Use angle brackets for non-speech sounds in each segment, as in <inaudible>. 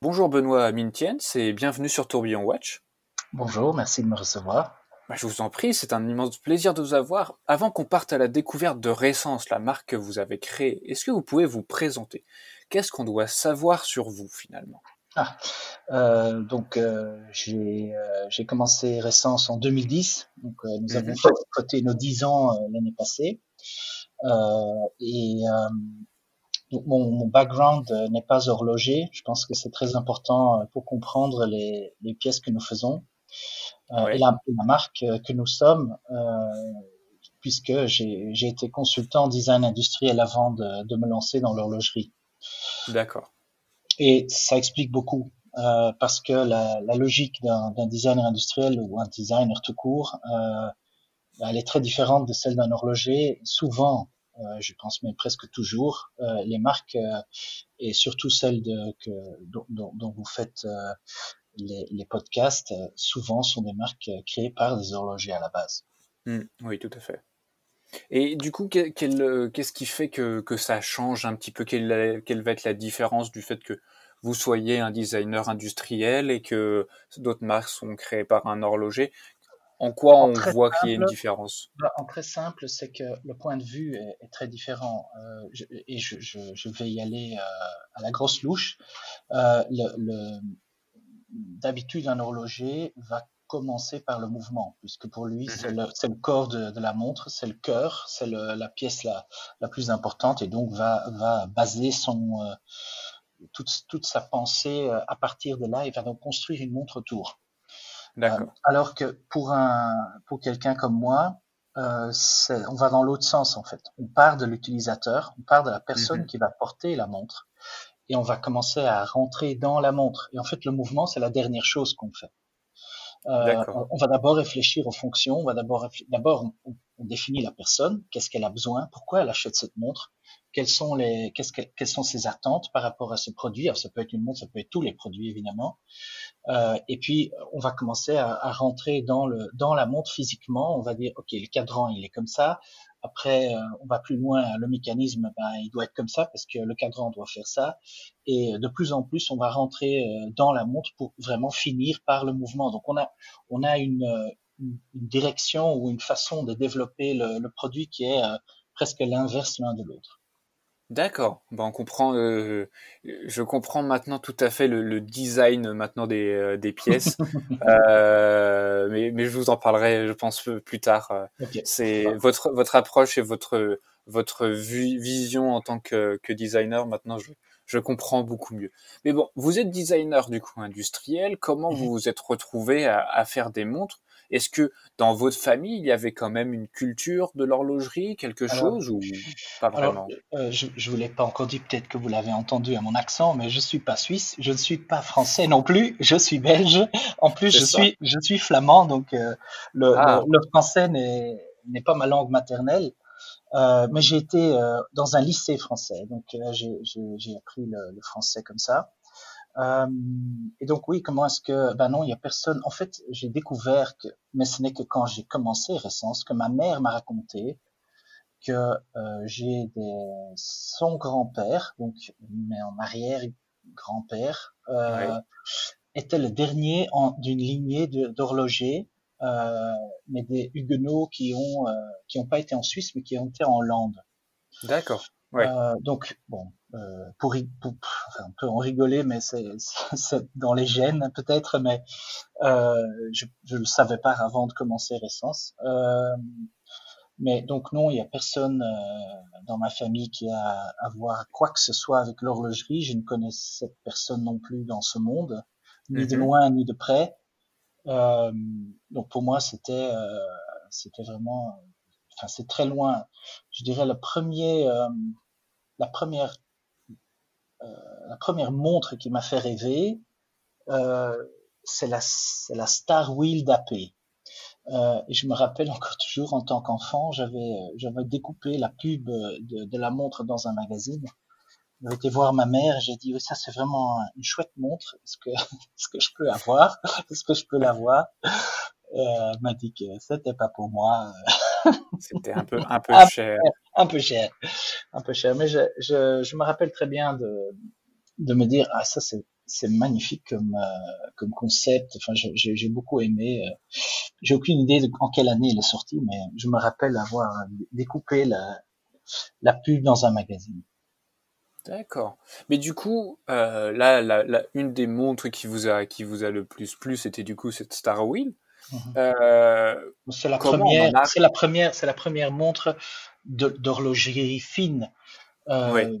Bonjour Benoît Mintiens et bienvenue sur Tourbillon Watch. Bonjour, merci de me recevoir. Bah, je vous en prie, c'est un immense plaisir de vous avoir. Avant qu'on parte à la découverte de Récence, la marque que vous avez créée, est-ce que vous pouvez vous présenter? Qu'est-ce qu'on doit savoir sur vous finalement? Ah, euh, donc euh, j'ai euh, commencé Récence en 2010. Donc nous mhm. avons fêté nos 10 ans l'année passée. et donc mon, mon background euh, n'est pas horloger. Je pense que c'est très important euh, pour comprendre les, les, pièces que nous faisons euh, et la, la, marque que nous sommes, euh, puisque j'ai été consultant design industriel avant de, de me lancer dans l'horlogerie. D'accord. Et ça explique beaucoup. Euh, parce que la, la logique d'un designer industriel ou un designer tout court, euh, elle est très différente de celle d'un horloger. Souvent, je pense même presque toujours, euh, les marques euh, et surtout celles dont, vous faites les, podcasts, souvent sont des marques créées par des horlogers à la base. Mmh, oui, tout à fait. Et du coup, qu'est-ce qui fait que, ça change un petit peu? Quelle, va être la différence du fait que vous soyez un designer industriel et que d'autres marques sont créées par un horloger? En quoi on voit qu'il y a une différence? bah, En très simple, c'est que le point de vue est, est très différent. Euh, je, et je, je, je, vais y aller euh, à la grosse louche. Euh, le, le D'habitude, un horloger va commencer par le mouvement, puisque pour lui, mhm. c'est le, le, corps de, de, la montre, c'est le cœur, c'est la pièce la, la, plus importante, et donc va, va baser son, toute, toute sa pensée à partir de là, et va donc construire une montre autour. Euh, alors que pour un, pour quelqu'un comme moi, euh, on va dans l'autre sens en fait. On part de l'utilisateur, on part de la personne mhm. qui va porter la montre, et on va commencer à rentrer dans la montre. Et en fait, le mouvement, c'est la dernière chose qu'on fait. Euh, on, va d'abord réfléchir aux fonctions. On va d'abord, d'abord, on, on, définit la personne, qu'est-ce qu'elle a besoin, pourquoi elle achète cette montre, quelles sont les, qu'est-ce que, quelles sont ses attentes par rapport à ce produit? Alors, ça peut être une montre, ça peut être tous les produits évidemment. Euh, et puis, on va commencer à, à, rentrer dans le, dans la montre physiquement. On va dire, ok, le cadran, il est comme ça. Après, euh, on va plus loin. Le mécanisme, ben, il doit être comme ça parce que le cadran doit faire ça. Et de plus en plus, on va rentrer euh, dans la montre pour vraiment finir par le mouvement. Donc, on a, on a une, une, direction ou une façon de développer le, le produit qui est euh, presque l'inverse l'un de l'autre. D'accord. Ben, on comprend. Euh, je comprends maintenant tout à fait le, le design maintenant des, euh, des pièces. <laughs> euh, mais, mais je vous en parlerai, je pense plus tard. C'est votre votre approche et votre votre vision en tant que, que designer. Maintenant, je, je comprends beaucoup mieux. Mais bon, vous êtes designer du coup industriel. Comment vous vous êtes retrouvé à, à faire des montres? Est-ce que dans votre famille, il y avait quand même une culture de l'horlogerie, quelque chose ou pas vraiment? euh, Je ne vous l'ai pas encore dit, peut-être que vous l'avez entendu à mon accent, mais je suis pas suisse, je ne suis pas français non plus, je suis belge. En plus, je suis, je suis flamand, donc euh, le, ah. le, français n'est pas ma langue maternelle. Euh, mais j'ai été dans un lycée français, donc j'ai appris le, le, français comme ça. Euh, et donc oui, comment est-ce que ben non, il y a personne. En fait, j'ai découvert que, mais ce n'est que quand j'ai commencé Récence, que ma mère m'a raconté que euh, j'ai des son grand-père, donc mais en arrière grand-père, euh, était le dernier d'une lignée d'horlogers, euh, mais des Huguenots qui ont euh, qui ont pas été en Suisse, mais qui ont été en Hollande. D'accord. Ouais. Euh, donc bon, pour, pour enfin, on peut en rigoler, mais <laughs> c'est dans les gènes peut-être, mais euh, je ne le savais pas avant de commencer Récence. Euh, mais donc non, il y a personne euh, dans ma famille qui a à voir quoi que ce soit avec l'horlogerie. Je ne connais cette personne non plus dans ce monde, ni de mhm. loin ni de près. Euh, donc pour moi, c'était euh, c'était vraiment enfin c'est très loin. Je dirais le premier, euh, la première, euh, la première montre qui m'a fait rêver, euh, c'est la, la Star Wheel d'AP. Euh, et je me rappelle encore <laughs> toujours en tant qu'enfant, j'avais j'avais découpé la pub de, de, la montre dans un magazine. J'ai été voir ma mère, j'ai dit ça c'est vraiment une chouette montre, est-ce que <laughs> est-ce que je peux avoir, <laughs> est-ce que je peux l'avoir? Euh, m'a dit que c'était pas pour moi. C'était un peu, un peu cher. Un peu cher. Un peu cher. Mais je, je, je me rappelle très bien de, de me dire, ah, ça, c'est, c'est magnifique comme comme concept. Enfin, j'ai beaucoup aimé. J'ai aucune idée de en quelle année il est sorti, mais je me rappelle avoir découpé la la pub dans un magazine. D'accord. Mais du coup, euh, là, la, une des montres qui vous a qui vous a le plus plu, c'était du coup cette Star Wheel? Euh, c'est la première, c'est la première, c'est la première montre d'horlogerie fine euh,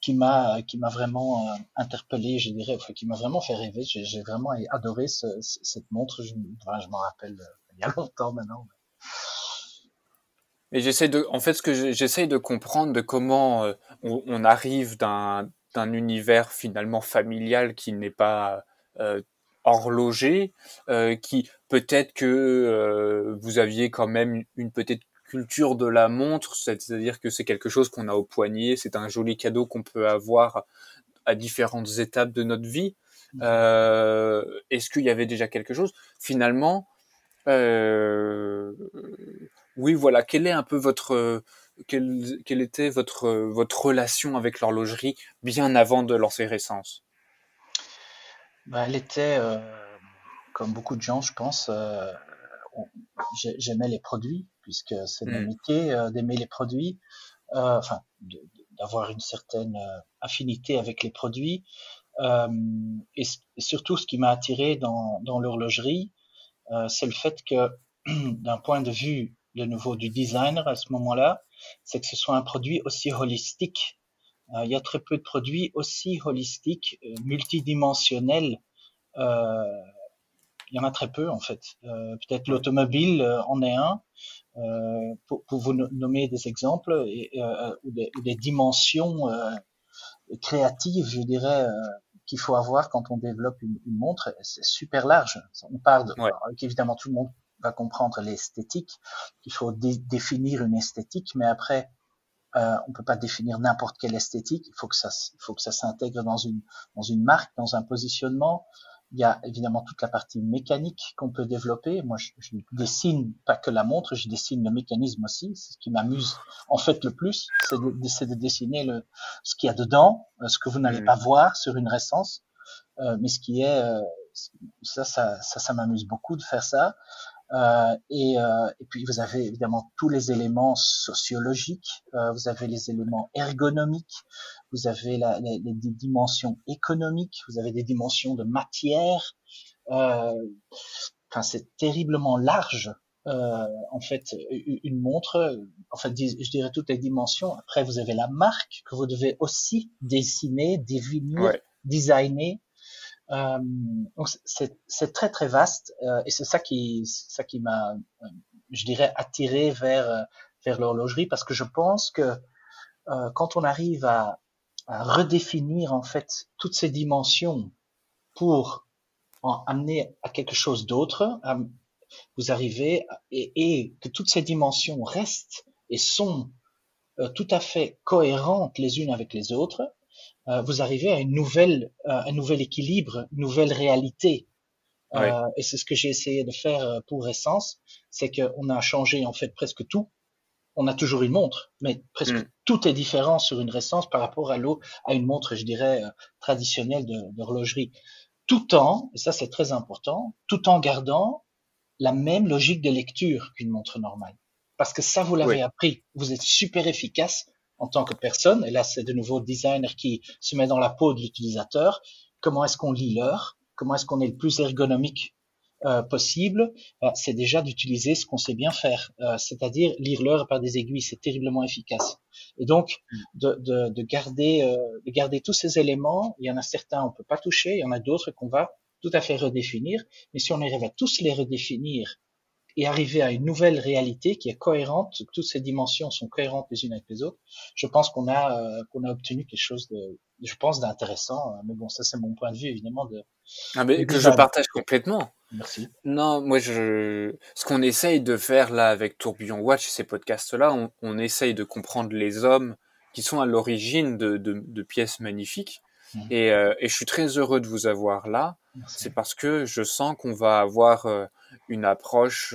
qui m'a qui m'a vraiment euh, interpellé, je dirais, enfin, qui m'a vraiment fait rêver. J'ai vraiment adoré ce, cette montre. Je, je m'en rappelle il y a longtemps maintenant. Et j'essaie de, en fait, ce que j'essaie de comprendre de comment on, on, arrive d'un d'un univers finalement familial qui n'est pas euh, horloger, euh, qui peut-être que euh, vous aviez quand même une peut-être culture de la montre, c'est-à-dire que c'est quelque chose qu'on a au poignet, c'est un joli cadeau qu'on peut avoir à différentes étapes de notre vie. Mmh. Euh, Est-ce qu'il y avait déjà quelque chose? Finalement, euh, oui, voilà. Quelle est un peu votre quelle, quelle était votre votre relation avec l'horlogerie bien avant de lancer Ressence bah, Elle était, euh, comme beaucoup de gens, je pense, euh, j'aimais les produits, puisque c'est mon mmh. métier euh, d'aimer les produits, euh, enfin, d'avoir une certaine euh, affinité avec les produits. Et, et, surtout, ce qui m'a attiré dans, dans l'horlogerie, c'est le fait que, <clears throat> d'un point de vue de nouveau du designer à ce moment-là, c'est que ce soit un produit aussi holistique. Euh, il y a très peu de produits aussi holistiques, euh, multidimensionnels. Euh, il y en a très peu en fait. Euh, peut-être l'automobile en est un. Pour, pour, vous nommer des exemples et, ou des, ou, des, dimensions créatives, je dirais, qu'il faut avoir quand on développe une, une montre. C'est super large. On parle de, ouais. évidemment tout le monde va comprendre l'esthétique. Il faut définir une esthétique, mais après, euh, on peut pas définir n'importe quelle esthétique. Il faut que ça, il faut que ça s'intègre dans une dans une marque, dans un positionnement. Il y a évidemment toute la partie mécanique qu'on peut développer. Moi, je, je, dessine pas que la montre, je dessine le mécanisme aussi. C'est ce qui m'amuse en fait le plus, c'est de, de, dessiner le ce qu'il y a dedans, euh, ce que vous n'allez pas voir sur une récence, euh, mais ce qui est euh, ça, ça, ça, ça m'amuse beaucoup de faire ça. Euh, et, euh, et, puis vous avez évidemment tous les éléments sociologiques, euh, vous avez les éléments ergonomiques, vous avez la, les, les, dimensions économiques, vous avez des dimensions de matière. Euh, enfin, c'est terriblement large. Euh, en fait, une montre, en fait, je dirais toutes les dimensions. Après, vous avez la marque que vous devez aussi dessiner, définir, ouais. designer. Euh, donc c'est très très vaste euh, et c'est ça qui ça qui m'a euh, je dirais attiré vers euh, vers l'horlogerie parce que je pense que quand on arrive à, à, redéfinir en fait toutes ces dimensions pour en amener à quelque chose d'autre, vous arrivez et, et, que toutes ces dimensions restent et sont tout à fait cohérentes les unes avec les autres, vous arrivez à une nouvelle, euh, un nouvel équilibre, une nouvelle réalité. Euh, et c'est ce que j'ai essayé de faire pour Essence, c'est qu'on a changé en fait presque tout. On a toujours une montre, mais presque mm. tout est différent sur une Essence par rapport à l'eau, à une montre, je dirais, traditionnelle d'horlogerie. Tout en, et ça c'est très important, tout en gardant la même logique de lecture qu'une montre normale. Parce que ça, vous l'avez oui. appris. Vous êtes super efficace en tant que personne, et là c'est de nouveau le designer qui se met dans la peau de l'utilisateur, comment est-ce qu'on lit l'heure, comment est-ce qu'on est le plus ergonomique euh, possible, euh, c'est déjà d'utiliser ce qu'on sait bien faire, euh, c'est-à-dire lire l'heure par des aiguilles, c'est terriblement efficace. Et donc mm. de, de, de garder euh, de garder tous ces éléments, il y en a certains on peut pas toucher, il y en a d'autres qu'on va tout à fait redéfinir, mais si on arrive à tous les redéfinir et arriver à une nouvelle réalité qui est cohérente, toutes ces dimensions sont cohérentes les unes avec les autres, je pense qu'on a euh, qu'on a obtenu quelque chose de, je pense, d'intéressant. Mais bon, ça c'est mon point de vue évidemment de. Ah mais que je partage complètement. Merci. Non, moi je, ce qu'on essaye de faire là avec Tourbillon Watch, ces podcasts-là, on, on essaye de comprendre les hommes qui sont à l'origine de, de, de pièces magnifiques. Mmh. Et, euh, et, je suis très heureux de vous avoir là. C'est parce que je sens qu'on va avoir euh, une approche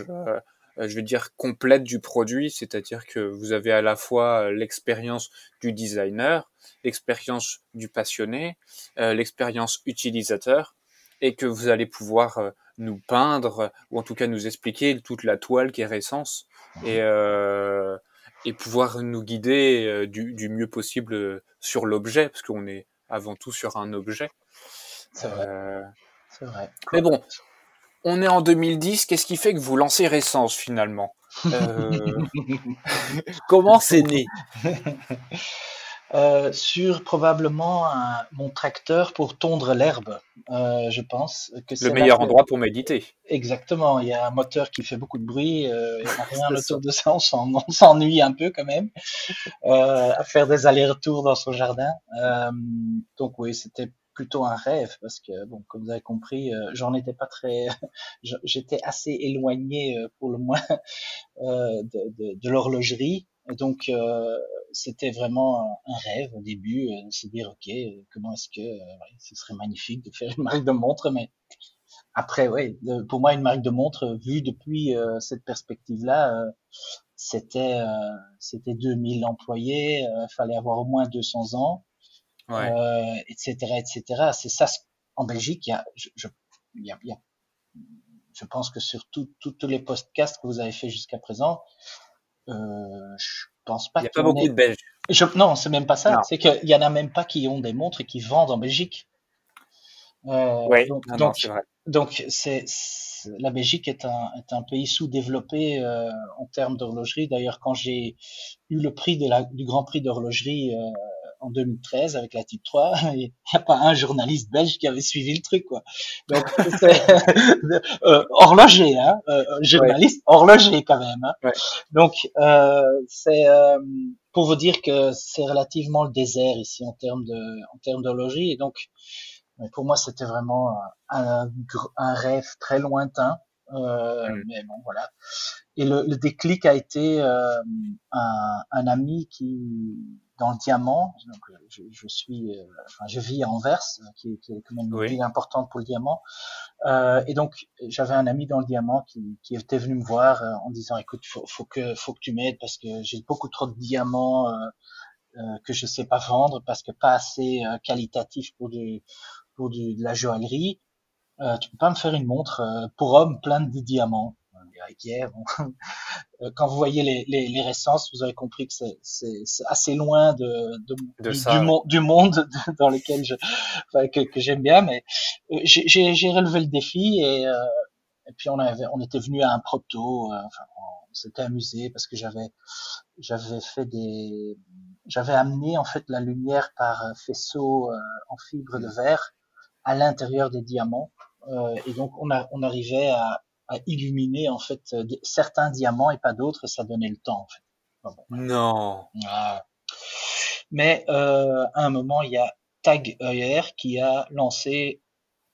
euh, je veux dire, complète du produit, c'est-à-dire que vous avez à la fois l'expérience du designer, l'expérience du passionné, l'expérience utilisateur, et que vous allez pouvoir nous peindre, ou en tout cas nous expliquer toute la toile qui est Essence, et, et pouvoir nous guider du, du mieux possible sur l'objet, parce qu'on est avant tout sur un objet. C'est vrai. C'est vrai. Mais bon, on est en 2010, qu'est-ce qui fait que vous lancez Ressence finalement? Euh... <laughs> Comment c'est né? Euh, Sur probablement un, mon tracteur pour tondre l'herbe, euh, je pense. Que Le meilleur endroit pour méditer. Exactement, il y a un moteur qui fait beaucoup de bruit, il n'y a <laughs> rien autour de ça, on s'ennuie un peu quand même à faire des allers-retours dans son jardin. Donc oui, c'était plutôt un rêve parce que bon comme vous avez compris euh, j'en étais pas très <laughs> j'étais assez éloigné euh, pour le moins <laughs> euh, de, de, de l'horlogerie. Donc euh, c'était vraiment un rêve au début de se dire ok comment est-ce que ce serait magnifique de faire une marque de montre mais après ouais pour moi une marque de montre vue depuis cette perspective là c'était c'était 2000 employés fallait avoir au moins 200 ans euh, etc., etc. C'est ça. En Belgique, il y a, je, je, il y a, il y a, je pense que sur tous les podcasts que vous avez fait jusqu'à présent, euh, je pense pas. Il n'y a pas beaucoup de Belges. Je, non, c'est même pas ça. C'est qu'il y en a même pas qui ont des montres et qui vendent en Belgique. Euh, oui, donc, non, c'est vrai. Donc, c'est la Belgique est un, est un pays sous-développé euh, en termes d'horlogerie. D'ailleurs, quand j'ai eu le prix de la, du Grand Prix d'horlogerie euh, en 2013 avec la Type 3, il n'y a pas un journaliste belge qui avait suivi le truc, quoi. Donc, <laughs> c'est euh, horloger, hein, euh, journaliste horloger quand même. Hein. Ouais. Donc, euh, c'est euh, pour vous dire que c'est relativement le désert ici en termes de, en termes d'horlogerie, et donc pour moi c'était vraiment un, un, rêve très lointain. Euh, mm. Mais bon, voilà. Et le, le déclic a été euh, un, un, ami qui dans le diamant. Donc, je, je suis, euh, enfin, je vis à Anvers, qui, qui, est quand même une ville importante pour le diamant. Euh, et donc, j'avais un ami dans le diamant qui, qui était venu me voir euh, en disant, écoute, faut, faut que, faut que tu m'aides parce que j'ai beaucoup trop de diamants euh, euh, que je sais pas vendre parce que pas assez qualitatif pour du, pour du, de la joaillerie. tu peux pas me faire une montre pour homme plein de diamants <laughs> Euh, quand vous voyez les, les, les récenses, vous avez compris que c'est assez loin de, de, de du, monde <laughs> dans lequel je, enfin, que, que j'aime bien. Mais euh, j'ai relevé le défi et, euh, et puis on avait, on était venu à un proto. Euh, enfin, on s'était amusé parce que j'avais, j'avais fait des, j'avais amené en fait la lumière par faisceau en fibre de verre à l'intérieur des diamants. Euh, et donc on, a, on arrivait à illuminer en fait euh, certains diamants et pas d'autres, ça donnait le temps en fait. non. Mais euh, à un moment, il y a Tag Heuer qui a lancé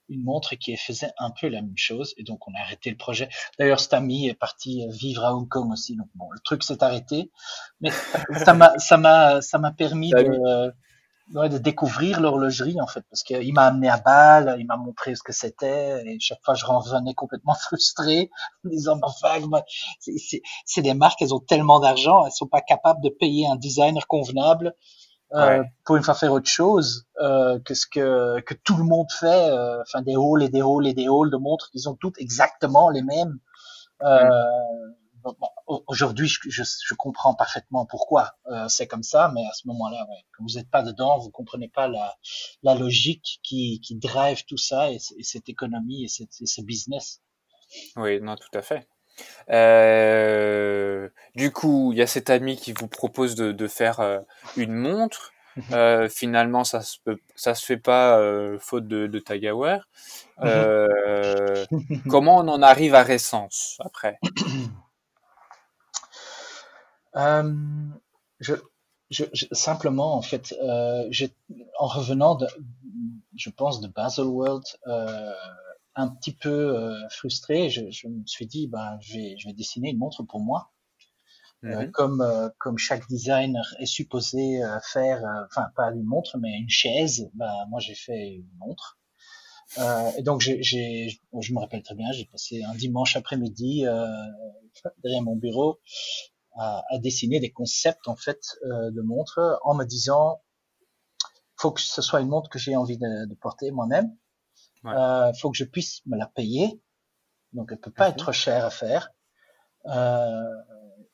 une montre qui faisait un peu la même chose et donc on a arrêté le projet. D'ailleurs, cet ami est parti vivre à Hong Kong aussi, donc bon, le truc s'est arrêté, mais ça m'a ça m'a ça m'a permis de ouais, de découvrir l'horlogerie en fait, parce qu'il m'a amené à Bâle, il m'a montré ce que c'était, et chaque fois je revenais complètement <laughs> frustré, en disant enfin, c'est des marques, elles ont tellement d'argent, elles sont pas capables de payer un designer convenable euh, ouais. pour une fois faire autre chose euh, que ce que que tout le monde fait, euh, enfin des halls et des halls et des halls de montres qui sont toutes exactement les mêmes. Euh, mm bon, aujourd'hui, je, je, je, comprends parfaitement pourquoi euh, c'est comme ça, mais à ce moment-là, ouais, quand vous n'êtes pas dedans, vous comprenez pas la, la logique qui, qui drive tout ça et, et cette économie et, cette, et ce business. Oui, non, tout à fait. Euh, du coup, il y a cet ami qui vous propose de, de faire euh, une montre. Euh, finalement, ça se peut, ça se fait pas euh, faute de, de Tagawer. Euh, comment on en arrive à Récence après? <clears throat> je, je, je, simplement, en fait, euh, en revenant, de, je pense, de Baselworld, euh, un petit peu euh, frustré, je, je, me suis dit, ben, je vais, je vais dessiner une montre pour moi. Mm -hmm. comme comme chaque designer est supposé faire, enfin pas une montre mais une chaise, ben moi j'ai fait une montre. Euh, et donc, j'ai, je me rappelle très bien, j'ai passé un dimanche après-midi euh, <laughs> derrière mon bureau à, à, dessiner des concepts en fait euh, de montres en me disant faut que ce soit une montre que j'ai envie de, de porter moi-même. Ouais. Euh, faut que je puisse me la payer. Donc, elle peut pas être chère à faire. Euh,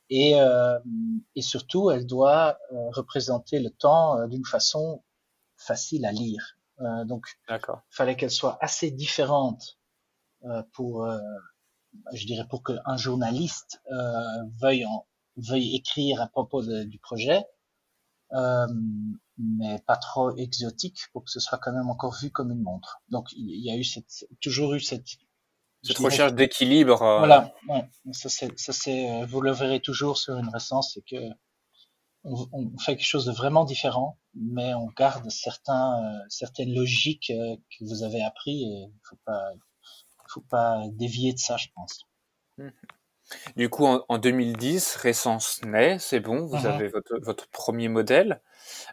et, euh, et surtout, elle doit euh, représenter le temps euh, d'une façon facile à lire. Euh, donc, fallait qu'elle soit assez différente pour, je dirais, pour qu'un journaliste veuille, en, veuille écrire à propos de, du projet, mais pas trop exotique pour que ce soit quand même encore vu comme une montre. Donc, il y a eu cette, toujours eu cette cette recherche d'équilibre. Euh... Voilà, ouais. ça c'est, ça c'est, euh, vous le verrez toujours sur une récence, c'est que on, on, fait quelque chose de vraiment différent, mais on garde certains, euh, certaines logiques euh, que vous avez appris et il faut pas, faut pas dévier de ça, je pense. Du coup, en, en 2010, Récence naît, c'est bon, vous mmh. avez votre, votre, premier modèle.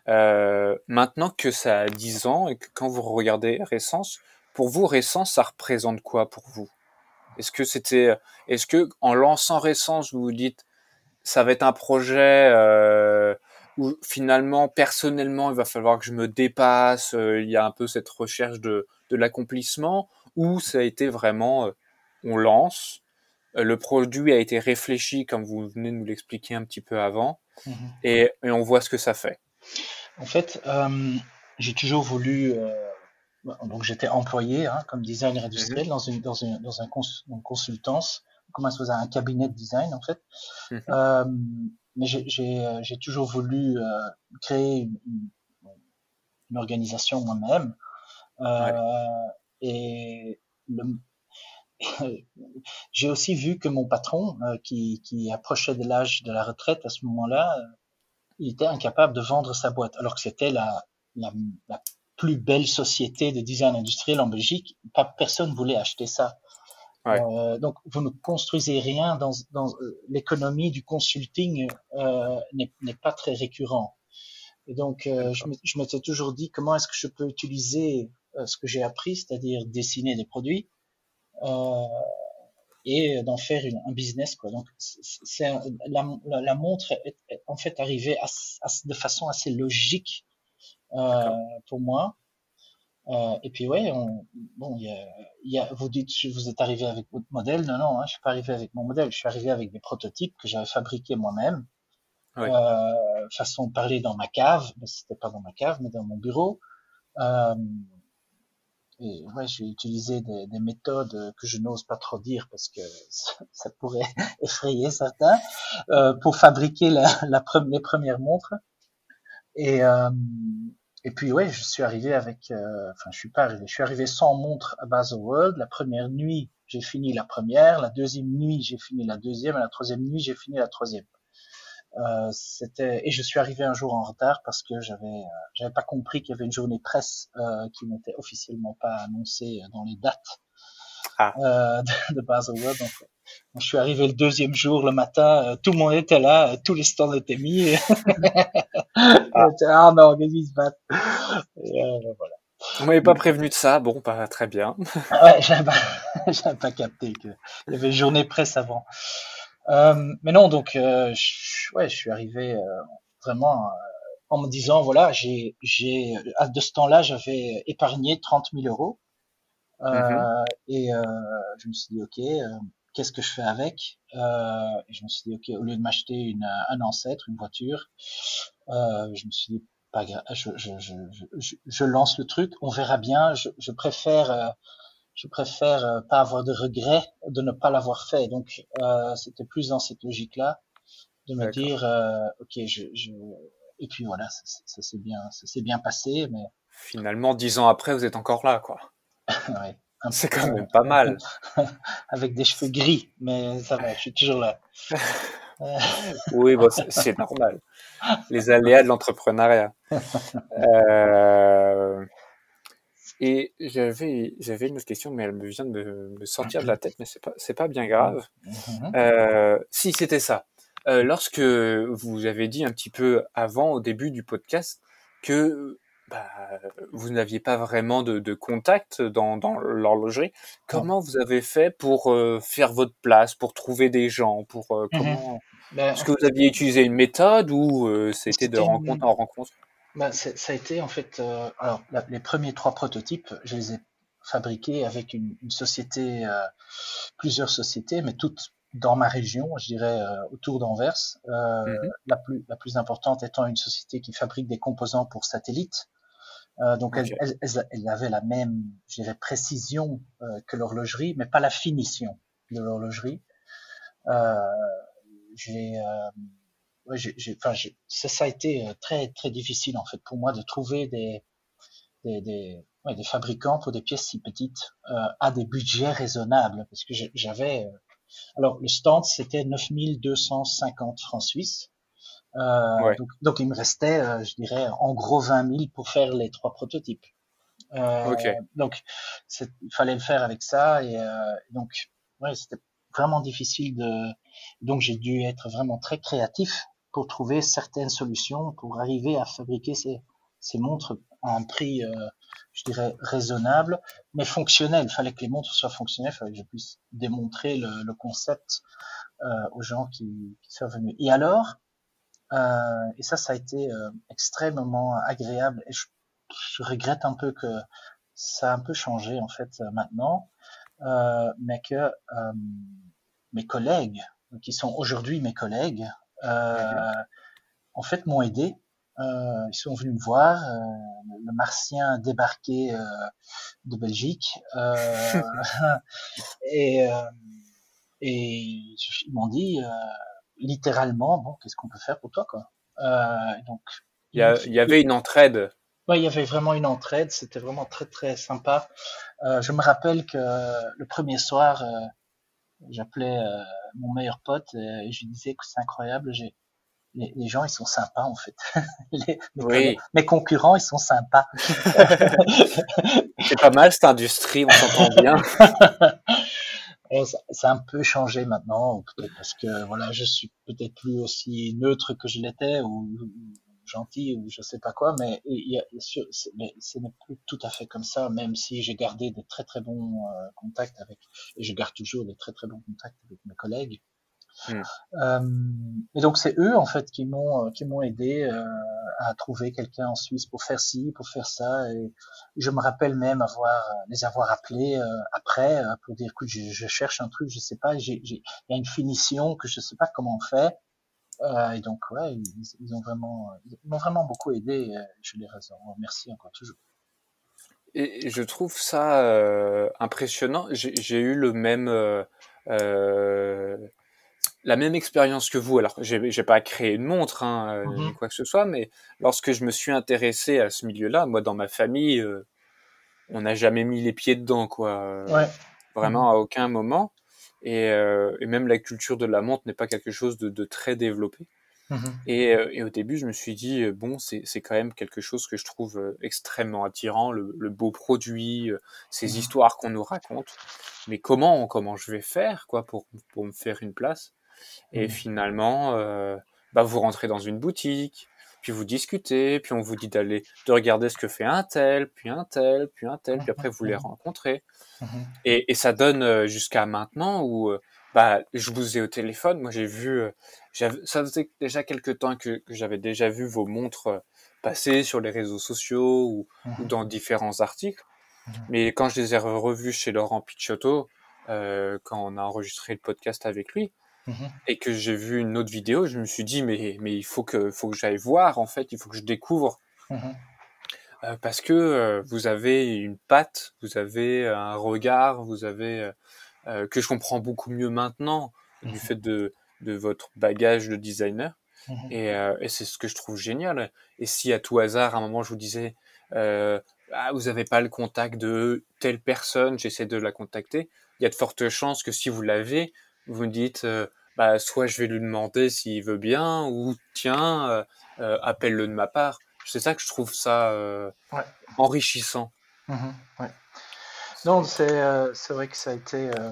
Euh, maintenant que ça a 10 ans et que quand vous regardez Récence, pour vous, Récence, ça représente quoi pour vous? Est-ce que c'était, est-ce que en lançant Récence, vous vous dites, ça va être un projet euh, où finalement, personnellement, il va falloir que je me dépasse. Euh, il y a un peu cette recherche de, de l'accomplissement, ou ça a été vraiment, euh, on lance, euh, le produit a été réfléchi, comme vous venez de nous l'expliquer un petit peu avant, mmh et, et, on voit ce que ça fait. En fait, euh, j'ai toujours voulu donc j'étais employé hein, comme designer industriel dans une dans une dans un cons, une consultance comment ça un cabinet de design en fait mmh. euh, mais j'ai euh, toujours voulu euh, créer une, organisation moi-même euh, ouais. et <laughs> j'ai aussi vu que mon patron euh, qui qui approchait de l'âge de la retraite à ce moment-là euh, il était incapable de vendre sa boîte alors que c'était la, la, la plus belle société de design industriel en Belgique, pas personne voulait acheter ça. Ouais. Euh, donc vous ne construisez rien dans, dans euh, l'économie du consulting euh, n'est pas très récurrent. Et donc euh, je m'étais toujours dit comment est-ce que je peux utiliser ce que j'ai appris, c'est-à-dire dessiner des produits et d'en faire une, un business quoi. Donc c'est la, la, la, montre est, est, en fait arrivée à, à, de façon assez logique euh, pour moi. Euh, et puis ouais, on, bon, il y a, y a, vous dites vous êtes arrivé avec votre modèle, non non, hein, je suis pas arrivé avec mon modèle, je suis arrivé avec des prototypes que j'avais fabriqués moi-même, ouais. euh, façon de parler dans ma cave, mais c'était pas dans ma cave, mais dans mon bureau. Euh, et ouais, j'ai utilisé des, des, méthodes que je n'ose pas trop dire parce que ça, ça pourrait <laughs> effrayer certains euh, pour fabriquer la, la, les premières montres. Et euh, et puis ouais, je suis arrivé avec, euh, enfin je suis pas arrivé, je suis arrivé sans montre à Baselworld. La première nuit, j'ai fini la première. La deuxième nuit, j'ai fini la deuxième. Et la troisième nuit, j'ai fini la troisième. Euh, c'était et je suis arrivé un jour en retard parce que j'avais euh, j'avais pas compris qu'il y avait une journée presse euh, qui n'était officiellement pas annoncée dans les dates ah. euh, de, de Baselworld. Donc, je suis arrivé le deuxième jour le matin, euh, tout le monde était là, tous les stands étaient mis. <laughs> ah. ah non, qu'est-ce qui se passe euh, voilà. Vous m'avez pas prévenu de ça, bon, pas très bien. ouais, j'avais pas, <laughs> pas capté qu'il y avait journée presse avant. Euh, mais non, donc, euh, je, ouais, je suis arrivé euh, vraiment euh, en me disant, voilà, j'ai, j'ai, à de ce temps-là, j'avais épargné 30 000 euros. Mm-hmm. Et je me suis dit, ok, qu'est-ce que je fais avec? Et je me suis dit, ok, au lieu de m'acheter une, un ancêtre, une voiture, je me suis dit, pas grave, je, je, je, je, lance le truc, on verra bien. Je, préfère, je préfère euh, pas avoir de regrets de ne pas l'avoir fait. Donc euh, c'était plus dans cette logique-là de me dire, euh, ok, je, je, et puis voilà, ça, ça s'est bien, ça s'est bien passé, mais finalement dix ans après, vous êtes encore là, quoi. <laughs> ouais. C'est quand même pas mal. <laughs> Avec des cheveux gris, mais ça va, je suis toujours là. <laughs> oui, bon, c'est normal. Les aléas de l'entrepreneuriat. Euh, et j'avais j'avais une autre question, mais elle me vient de me sortir de la tête, mais c'est pas c'est pas bien grave. Mm-hmm. Euh, si c'était ça. Euh, lorsque vous avez dit un petit peu avant, au début du podcast, que bah, vous n'aviez pas vraiment de, de contact dans, dans l'horlogerie. Comment vous avez fait pour euh, faire votre place, pour trouver des gens, pour euh, Mhm. comment Ben, Est-ce que vous aviez utilisé une méthode ou euh, c'était de une- rencontre en rencontre? Ben, ça a été en fait, euh, alors la- les premiers trois prototypes, je les ai fabriqués avec une, une société, euh, plusieurs sociétés, mais toutes dans ma région, je dirais euh, autour d'Anvers. Euh, Mhm. la plus la plus importante étant une société qui fabrique des composants pour satellites. Euh, donc Ok. elle, elle, elle- avait la même, je dirais, précision euh, que l'horlogerie, mais pas la finition de l'horlogerie. Euh, j'ai euh, ouais, j'ai, enfin, ça, ça a été euh, très très difficile en fait pour moi de trouver des des, des, ouais, des fabricants pour des pièces si petites euh, à des budgets raisonnables parce que j'avais euh, alors le stand c'était 9250 francs suisses euh, Ouais. donc, donc il me restait euh, je dirais en gros 20 000 pour faire les trois prototypes euh, Ok. donc il fallait le faire avec ça et euh, donc ouais c'était vraiment difficile de donc j'ai dû être vraiment très créatif pour trouver certaines solutions pour arriver à fabriquer ces, ces montres à un prix, euh, je dirais, raisonnable, mais fonctionnel. Il fallait que les montres soient fonctionnelles, il fallait que je puisse démontrer le, le concept euh, aux gens qui, qui sont venus. Et alors, euh, et ça, ça a été euh, extrêmement agréable, et je, je regrette un peu que ça a un peu changé en fait euh, maintenant, mais que euh, mes collègues, qui sont aujourd'hui mes collègues, euh, en fait m'ont aidé. Euh, ils sont venus me voir. euh, le martien débarqué euh, de Belgique euh, <laughs> et euh, et ils m'ont dit euh, littéralement bon qu'est-ce qu'on peut faire pour toi quoi. Euh, donc il y, a- il y avait une entraide. Ouais, il y avait vraiment une entraide, c'était vraiment très très sympa. Euh, je me rappelle que le premier soir, euh, j'appelais euh, mon meilleur pote euh, et je lui disais que c'est incroyable, j'ai les, les gens ils sont sympas en fait. <laughs> Les- mes, Oui. mes concurrents ils sont sympas. C'est pas mal cette industrie, on s'entend <laughs> bien. Et ça, ça a un peu changé maintenant, peut-être parce que voilà, je suis peut-être plus aussi neutre que je l'étais ou, ou gentil ou je sais pas quoi, mais il y a, mais ce n'est plus tout à fait comme ça, même si j'ai gardé des très très bons euh, contacts avec, et je garde toujours des très très bons contacts avec mes collègues. Hmm. Euh, et donc c'est eux en fait qui m'ont euh, qui m'ont aidé euh, à trouver quelqu'un en Suisse pour faire ci, pour faire ça. Et je me rappelle même avoir les avoir appelés euh, après pour dire écoute je, je cherche un truc, je sais pas, il y a une finition que je sais pas comment on fait. Euh, et donc ouais ils, ils ont vraiment ils m'ont vraiment beaucoup aidé. euh, je les remercie encore toujours. Et je trouve ça euh, impressionnant. J'ai eu le même, euh, euh, la même expérience que vous. Alors, j'ai pas créé une montre, hein, euh, Mhm. ni quoi que ce soit, mais lorsque je me suis intéressé à ce milieu-là, moi, dans ma famille, euh, on n'a jamais mis les pieds dedans, quoi. Euh, Ouais. Vraiment à aucun moment. Et, euh, et même la culture de la montre n'est pas quelque chose de, de très développé. Mhm. Et, euh, et au début, je me suis dit, euh, bon, c'est quand même quelque chose que je trouve extrêmement attirant, le, le beau produit, ces Mhm. histoires qu'on nous raconte. Mais comment, comment je vais faire, quoi, pour, pour me faire une place? Et Mhm. finalement, euh, bah, vous rentrez dans une boutique, puis vous discutez, puis on vous dit d'aller, de regarder ce que fait un tel, puis un tel, puis un tel, puis après vous les rencontrez. Mhm. Et, et ça donne euh, jusqu'à maintenant où euh, bah, je vous ai au téléphone. Moi, j'ai vu, euh, j'avais- ça faisait déjà quelques temps que, que j'avais déjà vu vos montres passer sur les réseaux sociaux ou, ou Mhm. dans différents articles. Mhm. Mais quand je les ai revus chez Laurent Picciotto, euh, quand on a enregistré le podcast avec lui, Mhm. et que j'ai vu une autre vidéo, je me suis dit mais mais il faut que faut que j'aille voir en fait, il faut que je découvre Mhm. euh, parce que euh, vous avez une patte, vous avez un regard, vous avez euh, que je comprends beaucoup mieux maintenant Mhm. du fait de de votre bagage de designer Mhm. et, et c'est ce que je trouve génial. Et si à tout hasard à un moment je vous disais ah, vous n'avez pas le contact de telle personne, j'essaie de la contacter, il y a de fortes chances que si vous l'avez, vous me dites euh, bah, soit je vais lui demander s'il veut bien ou tiens euh, euh, appelle-le de ma part. C'est ça que je trouve ça Ouais. enrichissant. Mhm, ouais. Non, c'est euh, vrai que ça a été euh,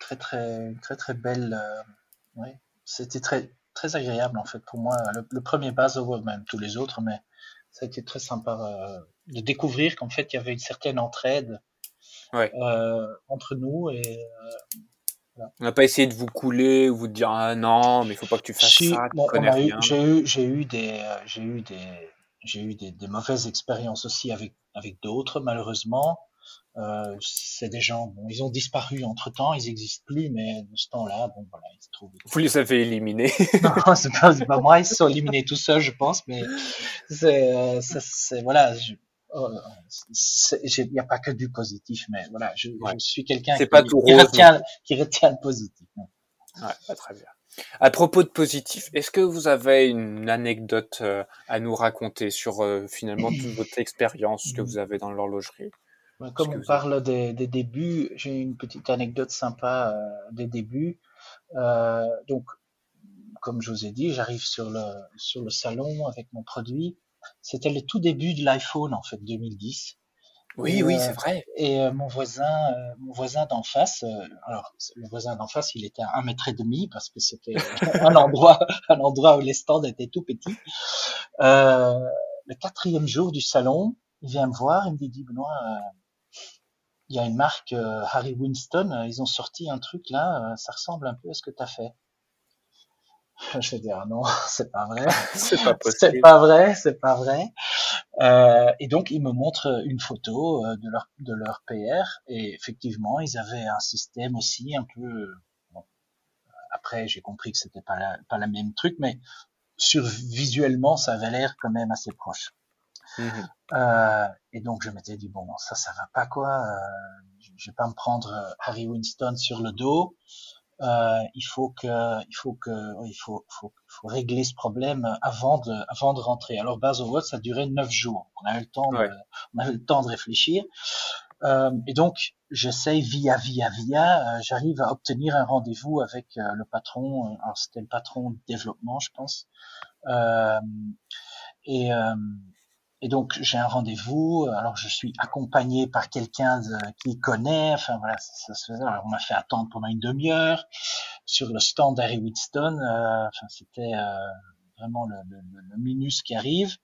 très très très très belle. euh, c'était très très agréable en fait pour moi. Le, le premier Baselworld, même tous les autres, mais ça a été très sympa de découvrir qu'en fait il y avait une certaine entraide Ouais. entre nous et on n'a pas essayé de vous couler ou vous dire ah non mais il faut pas que tu fasses ça connais rien. J'ai eu j'ai eu des j'ai eu des j'ai eu des, des, mauvaises expériences aussi avec avec d'autres malheureusement. Euh, c'est des gens, bon, ils ont disparu entre temps, ils n'existent plus, mais de ce temps-là, bon, voilà, ils se trouvent. Vous les avez éliminés <laughs> Non, c'est pas, pas moi, ils se sont éliminés tout seuls, je pense, mais c'est, euh, c'est, voilà, il n'y a pas que du positif, mais voilà, je, je suis quelqu'un qui, qui, retient, qui retient le positif. Ouais, très bien. À propos de positif, est-ce que vous avez une anecdote euh, à nous raconter sur euh, finalement toute <clears throat> votre expérience que vous avez dans l'horlogerie? Comme on parle des, des débuts, j'ai une petite anecdote sympa euh, des débuts. Donc, comme je vous ai dit, j'arrive sur le sur le salon avec mon produit. C'était le tout début de l'iPhone en fait 2010. Oui, oui, c'est vrai. Et euh, mon voisin, euh, mon voisin d'en face, euh, alors le voisin d'en face, il était à un mètre et demi parce que c'était <laughs> un endroit, un endroit où les stands étaient tout petits. le quatrième jour du salon, il vient me voir, il me dit Benoît, il y a une marque euh, Harry Winston, euh, ils ont sorti un truc là, euh, ça ressemble un peu à ce que tu as fait. <laughs> Je vais dire non, <laughs> c'est pas vrai. <laughs> c'est pas possible. C'est pas vrai, c'est pas vrai. Euh, et donc ils me montrent une photo de leur de leur PR et effectivement ils avaient un système aussi un peu. Bon, après j'ai compris que c'était pas la, pas la même truc, mais sur visuellement ça avait l'air quand même assez proche. Mmh euh, et donc je m'étais dit bon ça ça va pas quoi, euh, je vais pas me prendre euh, Harry Winston sur le dos. Euh, il faut que il faut que il faut, faut, faut régler ce problème avant de avant de rentrer. Alors Baselworld ça durait neuf jours. On a eu le temps de, on a eu le temps de réfléchir. Euh, et donc j'essaye via via via, j'arrive à obtenir un rendez-vous avec le patron. alors c'était le patron de développement je pense. et et donc j'ai un rendez-vous. Alors je suis accompagné par quelqu'un qui connaît. Enfin voilà, ça, se faisait. Alors, on m'a fait attendre pendant une demi-heure sur le stand d'Harry Winston. Euh, enfin c'était euh, vraiment le, le, le, minus qui arrive.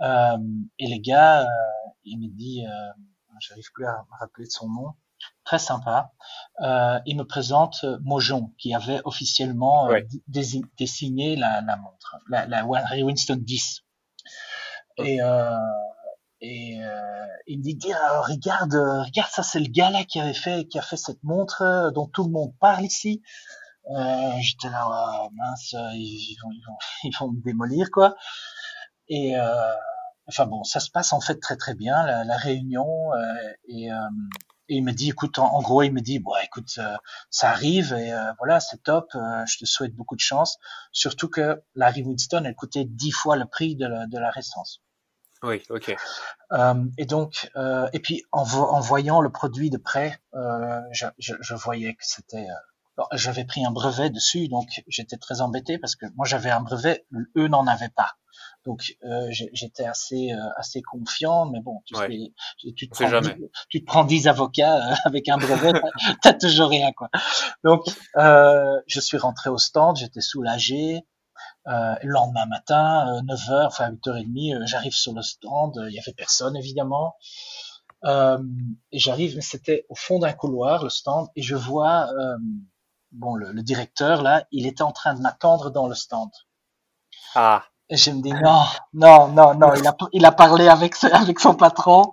Euh, et les gars, euh, il me dit, euh, j'arrive plus à me rappeler de son nom. Très sympa. il me présente Mojon, qui avait officiellement désigné la, la montre, la, la Harry Winston 10. Et, euh, et euh, il me dit, ah, regarde, euh, regarde, ça c'est le gars là qui avait fait, qui a fait cette montre euh, dont tout le monde parle ici. Euh, J'étais là, mince, ils vont, ils, vont, <laughs> ils vont me démolir quoi. Et enfin bon, ça se passe en fait très très bien la, réunion et et il me dit, écoute, en, gros, il me dit, bon, écoute, ça arrive et voilà, c'est top. je te souhaite beaucoup de chance. Surtout que la Winston, elle coûtait dix fois le prix de la, de la récence. Oui, ok. Euh, et donc, euh, et puis en, en, voyant le produit de près, euh, je, je, je, voyais que c'était. Euh, j'avais pris un brevet dessus, donc j'étais très embêté parce que moi j'avais un brevet, eux n'en avaient pas. Donc euh, j'étais assez euh, assez confiant, mais bon, tu, sais, tu, te, prends, tu, te prends 10 avocats avec un brevet, t'as toujours rien quoi. Donc je suis rentré au stand, j'étais soulagé. Euh, le lendemain matin, 9h, euh, enfin 8h30, euh, j'arrive sur le stand, il y avait personne évidemment. et j'arrive, mais c'était au fond d'un couloir, le stand, et je vois, bon, le, le, directeur là, il était en train de m'attendre dans le stand. Ah. Et je me dis non, non, non, non, il a, il a parlé avec, <laughs> avec son patron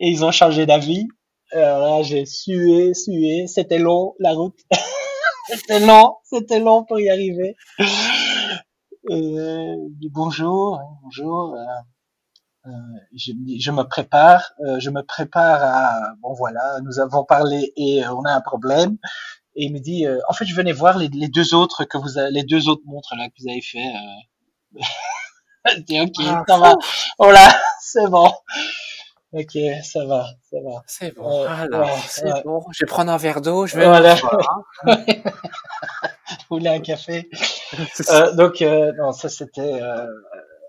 et ils ont changé d'avis. Alors là, j'ai sué, sué, c'était long la route. <laughs> c'était long, c'était long pour y arriver. Et dit bonjour, hein, bonjour. Euh, euh, je, je, me prépare, euh, je me prépare à bon voilà, nous avons parlé et on a un problème. Et il me dit, euh, en fait, je venais voir les, les, deux autres que vous, avez, les deux autres montres là que vous avez fait. <laughs> je dis ok, ah, ça va. Voilà, <laughs> c'est bon. Ok, ça va, ça va. C'est bon. Alors, c'est bon. Je vais prendre un verre d'eau. Je vais. Voilà. <laughs> Vous voulez un café? <laughs> euh, Donc euh, non, ça c'était euh,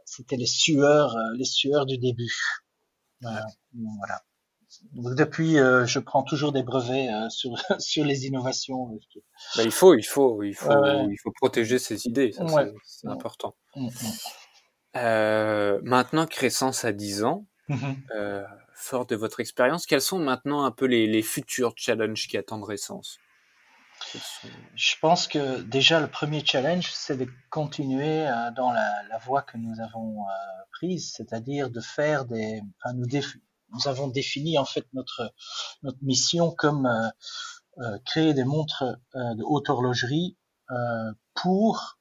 c'était les sueurs, euh, les sueurs du début. voilà. Donc, depuis, euh, je prends toujours des brevets sur <laughs> sur les innovations. Bah, il faut, il faut, il faut, il faut protéger ses idées. C'est important. Mm, mm. maintenant que Crescence a 10 ans, mmh fort de votre expérience, quels sont maintenant un peu les, les futurs challenges qui attendent Je pense que déjà le premier challenge, c'est de continuer euh, dans la, la, voie que nous avons euh, prise, c'est-à-dire de faire des. Enfin, nous, nous avons défini en fait notre notre mission comme euh, créer des montres de haute horlogerie pour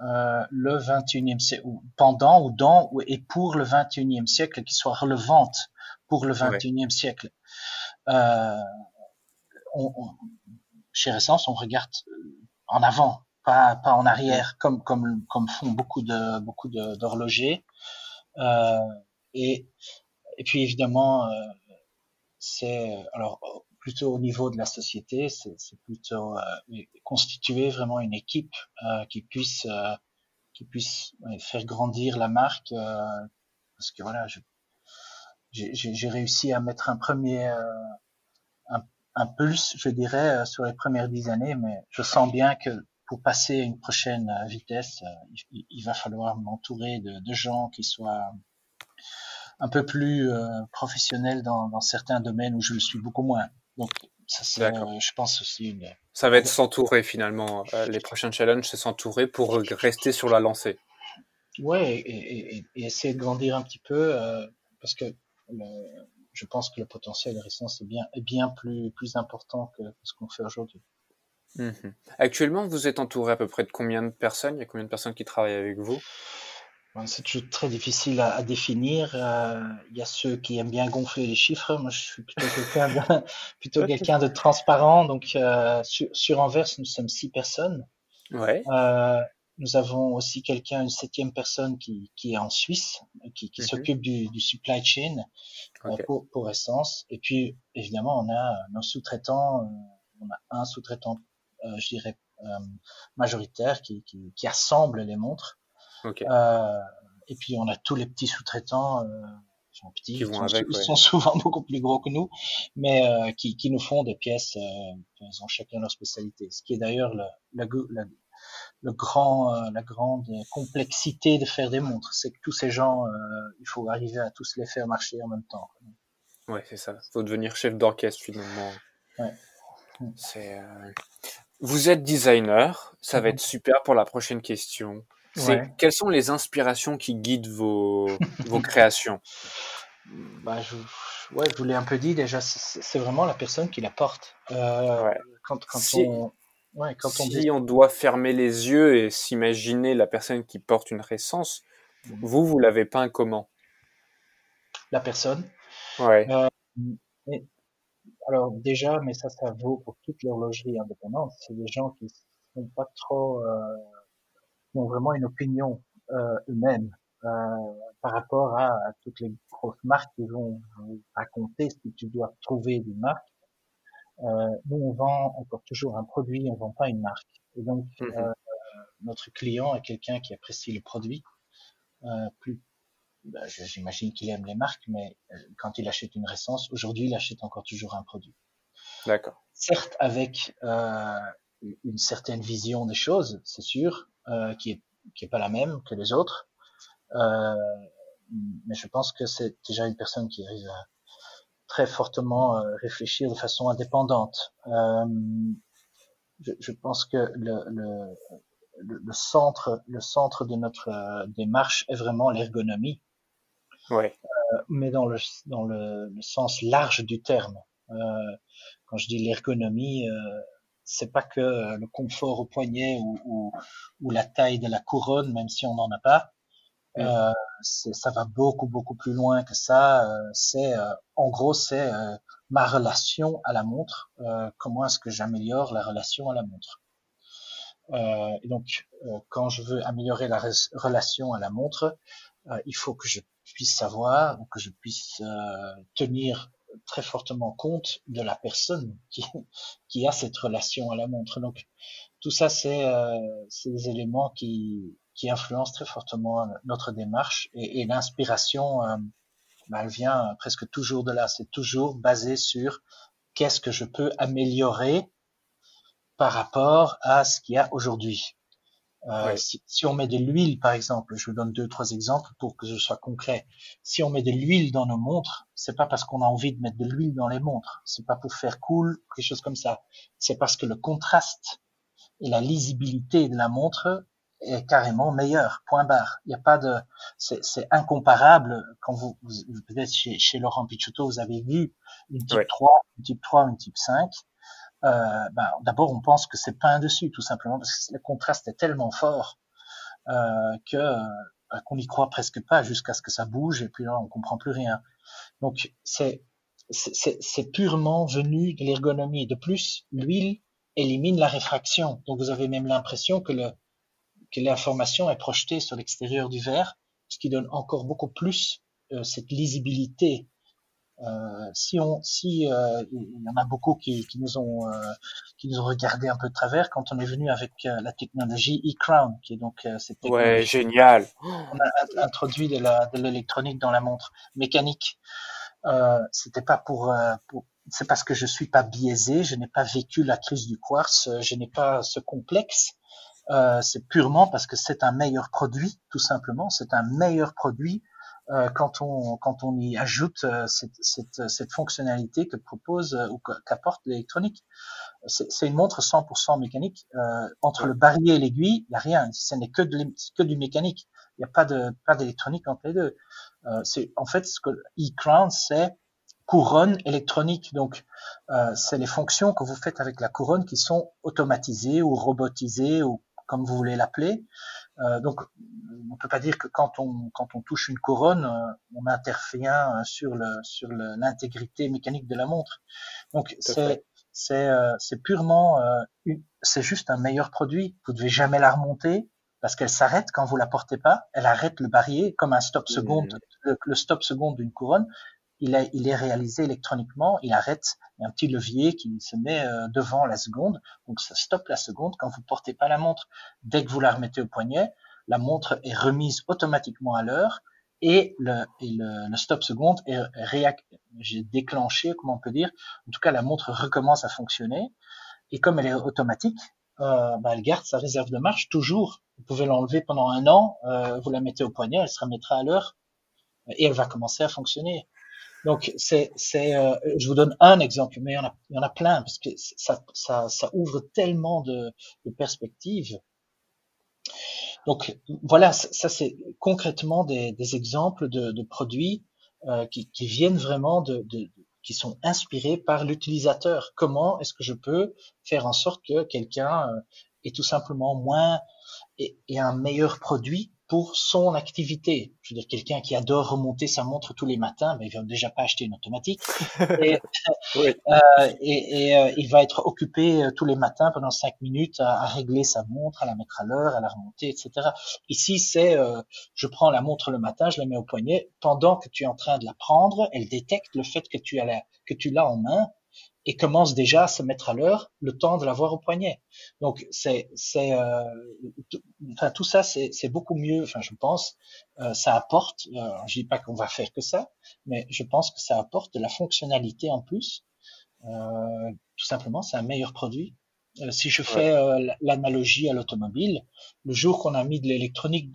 le 21e siècle, pendant ou dans et pour le 21e siècle, qui soient relevantes pour le 21e siècle. On, on, chez Essence, on regarde en avant, pas, pas en arrière, comme, comme, comme font beaucoup de beaucoup d'horlogers. Euh, et, et puis évidemment, euh, c'est alors plutôt au niveau de la société, c'est plutôt euh, constituer vraiment une équipe euh, qui puisse euh, qui puisse faire grandir la marque parce que voilà, j'ai réussi à mettre un premier euh, un, un, pulse, je dirais, euh, sur les premières dix années, mais je sens bien que pour passer à une prochaine euh, vitesse, il, il va falloir m'entourer de, de, gens qui soient un peu plus professionnels dans, dans, certains domaines où je le suis beaucoup moins. Donc, ça, c'est, je pense aussi une... Ça va être s'entourer finalement. les prochains challenges, c'est s'entourer pour rester sur la lancée. Ouais, et, et, et, essayer de grandir un petit peu, parce que je pense que le potentiel de résistance est bien, est bien plus, plus important que, ce qu'on fait aujourd'hui. Mhm. Actuellement, vous êtes entouré à peu près de combien de personnes? Il y a combien de personnes qui travaillent avec vous? C'est toujours très difficile à, définir. Euh, il y a ceux qui aiment bien gonfler les chiffres. Moi, je suis plutôt quelqu'un de, <laughs> <laughs> plutôt quelqu'un de transparent. Donc, euh, sur, sur Anvers, nous sommes six personnes. Ouais. Euh, nous avons aussi quelqu'un, une septième personne qui, qui est en Suisse, qui, qui mhm. s'occupe du, du, supply chain euh, pour, pour, Essence. Et puis, évidemment, on a nos sous-traitants. Euh, on a un sous-traitant, euh, je dirais, euh, majoritaire qui, qui, qui, assemble les montres. Okay. et puis, on a tous les petits sous-traitants. Sont petits, ils, sont, avec, ils sont, souvent <laughs> beaucoup plus gros que nous, mais qui, qui nous font des pièces. ils ont chacun leur spécialité. Ce qui est d'ailleurs le, la, la, le grand, euh, la grande complexité de faire des montres. C'est que tous ces gens, euh, il faut arriver à tous les faire marcher en même temps. Ouais, c'est ça. Il faut devenir chef d'orchestre finalement. Ouais. C'est. Euh... Vous êtes designer, ça va mhm. être super pour la prochaine question. Ouais. Quelles sont les inspirations qui guident vos, <laughs> vos créations? Bah, je, ouais, je vous l'ai un peu dit déjà, c'est vraiment la personne qui la porte. Ouais. Quand, quand on, Ouais, quand on si on doit fermer les yeux et s'imaginer la personne qui porte une récence, mmh. vous, vous l'avez peint comment? La personne. Ouais. Euh, alors déjà, mais ça, ça vaut pour toute l'horlogerie indépendante. C'est des gens qui sont pas trop, euh, qui ont vraiment une opinion euh, eux-mêmes par rapport à, à, toutes les grosses marques qui vont raconter ce que tu dois trouver d'une marque nous, on vend encore toujours un produit, on vend pas une marque. Et donc, euh, notre client est quelqu'un qui apprécie le produit. Euh, plus, bah, j'imagine qu'il aime les marques, mais euh, quand il achète une récence, aujourd'hui, il achète encore toujours un produit. D'accord. Certes, avec euh, une certaine vision des choses, c'est sûr, euh, qui est qui est pas la même que les autres. Euh, mais je pense que c'est déjà une personne qui arrive à, très fortement euh, réfléchir de façon indépendante. Euh, je, je, pense que le, le, le, centre, le centre de notre euh, démarche est vraiment l'ergonomie. Ouais. mais dans le, dans le, le, sens large du terme. quand je dis l'ergonomie, c'est pas que le confort au poignet ou, ou, ou, la taille de la couronne, même si on n'en a pas. Euh, ça va beaucoup beaucoup plus loin que ça. Euh, c'est euh, en gros c'est euh, ma relation à la montre. comment est-ce que j'améliore la relation à la montre? Et donc quand je veux améliorer la relation à la montre, il faut que je puisse savoir ou que je puisse tenir très fortement compte de la personne qui, <laughs> qui a cette relation à la montre. Donc tout ça, c'est euh, des éléments qui, qui influencent très fortement notre démarche et, et l'inspiration, bah, elle vient presque toujours de là. C'est toujours basé sur qu'est-ce que je peux améliorer par rapport à ce qu'il y a aujourd'hui. Euh, si, si, on met de l'huile, par exemple, je vous donne deux, trois exemples pour que je sois concret. Si on met de l'huile dans nos montres, c'est pas parce qu'on a envie de mettre de l'huile dans les montres. C'est pas pour faire cool, quelque chose comme ça. C'est parce que le contraste et la lisibilité de la montre est carrément meilleur. Point barre. Il n'y a pas de, c'est incomparable. Quand vous, vous peut-être chez, chez Laurent Picciotto, vous avez vu une type 3, une type 3, une type 5 euh, ben, d'abord on pense que c'est peint dessus, tout simplement parce que le contraste est tellement fort euh, que euh, qu'on n'y croit presque pas jusqu'à ce que ça bouge et puis là on comprend plus rien. Donc c'est c'est purement venu de l'ergonomie. De plus, l'huile élimine la réfraction. Donc vous avez même l'impression que le que l'information est projetée sur l'extérieur du verre, ce qui donne encore beaucoup plus euh, cette lisibilité euh, si on, si euh, il y en a beaucoup qui, qui nous ont euh, qui nous ont regardé un peu de travers quand on est venu avec la technologie e-crown, qui est donc cette ouais génial. On a introduit de la de l'électronique dans la montre mécanique. C'était pas pour, pour c'est parce que je suis pas biaisé, je n'ai pas vécu la crise du quartz, je n'ai pas ce complexe. Euh, c'est purement parce que c'est un meilleur produit, tout simplement. C'est un meilleur produit euh, quand on quand on y ajoute euh, cette, cette, cette fonctionnalité que propose euh, ou qu'apporte l'électronique. C'est une montre 100% mécanique. entre le barillet et l'aiguille, il n'y a rien. Ce n'est que, de, que du mécanique. Il n'y a pas de pas d'électronique entre les deux. c'est en fait ce que e-crown c'est couronne électronique. Donc, euh, c'est les fonctions que vous faites avec la couronne qui sont automatisées ou robotisées ou comme vous voulez l'appeler. Euh, donc, on peut pas dire que quand on quand on touche une couronne, euh, on intervient euh, sur le sur l'intégrité mécanique de la montre. Donc, c'est c'est c'est purement c'est juste un meilleur produit. Vous devez jamais la remonter parce qu'elle s'arrête quand vous la portez pas. Elle arrête le barillet comme un stop mmh. seconde, le, le stop seconde d'une couronne il, est, il est réalisé électroniquement, il arrête, il y a un petit levier qui se met euh, devant la seconde, donc ça stoppe la seconde quand vous portez pas la montre. Dès que vous la remettez au poignet, la montre est remise automatiquement à l'heure et le, le, le, stop seconde est déclenché, comment on peut dire, en tout cas la montre recommence à fonctionner et comme elle est automatique, euh, bah, elle garde sa réserve de marche toujours. Vous pouvez l'enlever pendant un an, euh, vous la mettez au poignet, elle se remettra à l'heure et elle va commencer à fonctionner. Donc, c'est, c'est, euh, je vous donne un exemple, mais il y en a, il y en a plein parce que ça, ça, ouvre tellement de, perspectives. Donc, voilà, ça, c'est concrètement des, exemples de, produits euh, qui, qui, viennent vraiment de, qui sont inspirés par l'utilisateur. Comment est-ce que je peux faire en sorte que quelqu'un euh, est tout simplement moins et un meilleur produit pour son activité. Je veux dire, quelqu'un qui adore remonter sa montre tous les matins, mais il va déjà pas acheter une automatique. <laughs> Et, euh, et, et euh, il va être occupé euh, tous les matins pendant cinq minutes à, à, régler sa montre, à la mettre à l'heure, à la remonter, etc. Ici, c'est euh, je prends la montre le matin, je la mets au poignet. Pendant que tu es en train de la prendre, elle détecte le fait que tu as la, que tu l'as en main et commence déjà à se mettre à l'heure le temps de l'avoir au poignet. Donc c'est c'est euh, enfin tout ça c'est c'est beaucoup mieux. Enfin je pense euh, ça apporte. Euh, je dis pas qu'on va faire que ça, mais je pense que ça apporte de la fonctionnalité en plus. Euh, tout simplement c'est un meilleur produit. Euh, si je fais euh, l'analogie à l'automobile, le jour qu'on a mis de l'électronique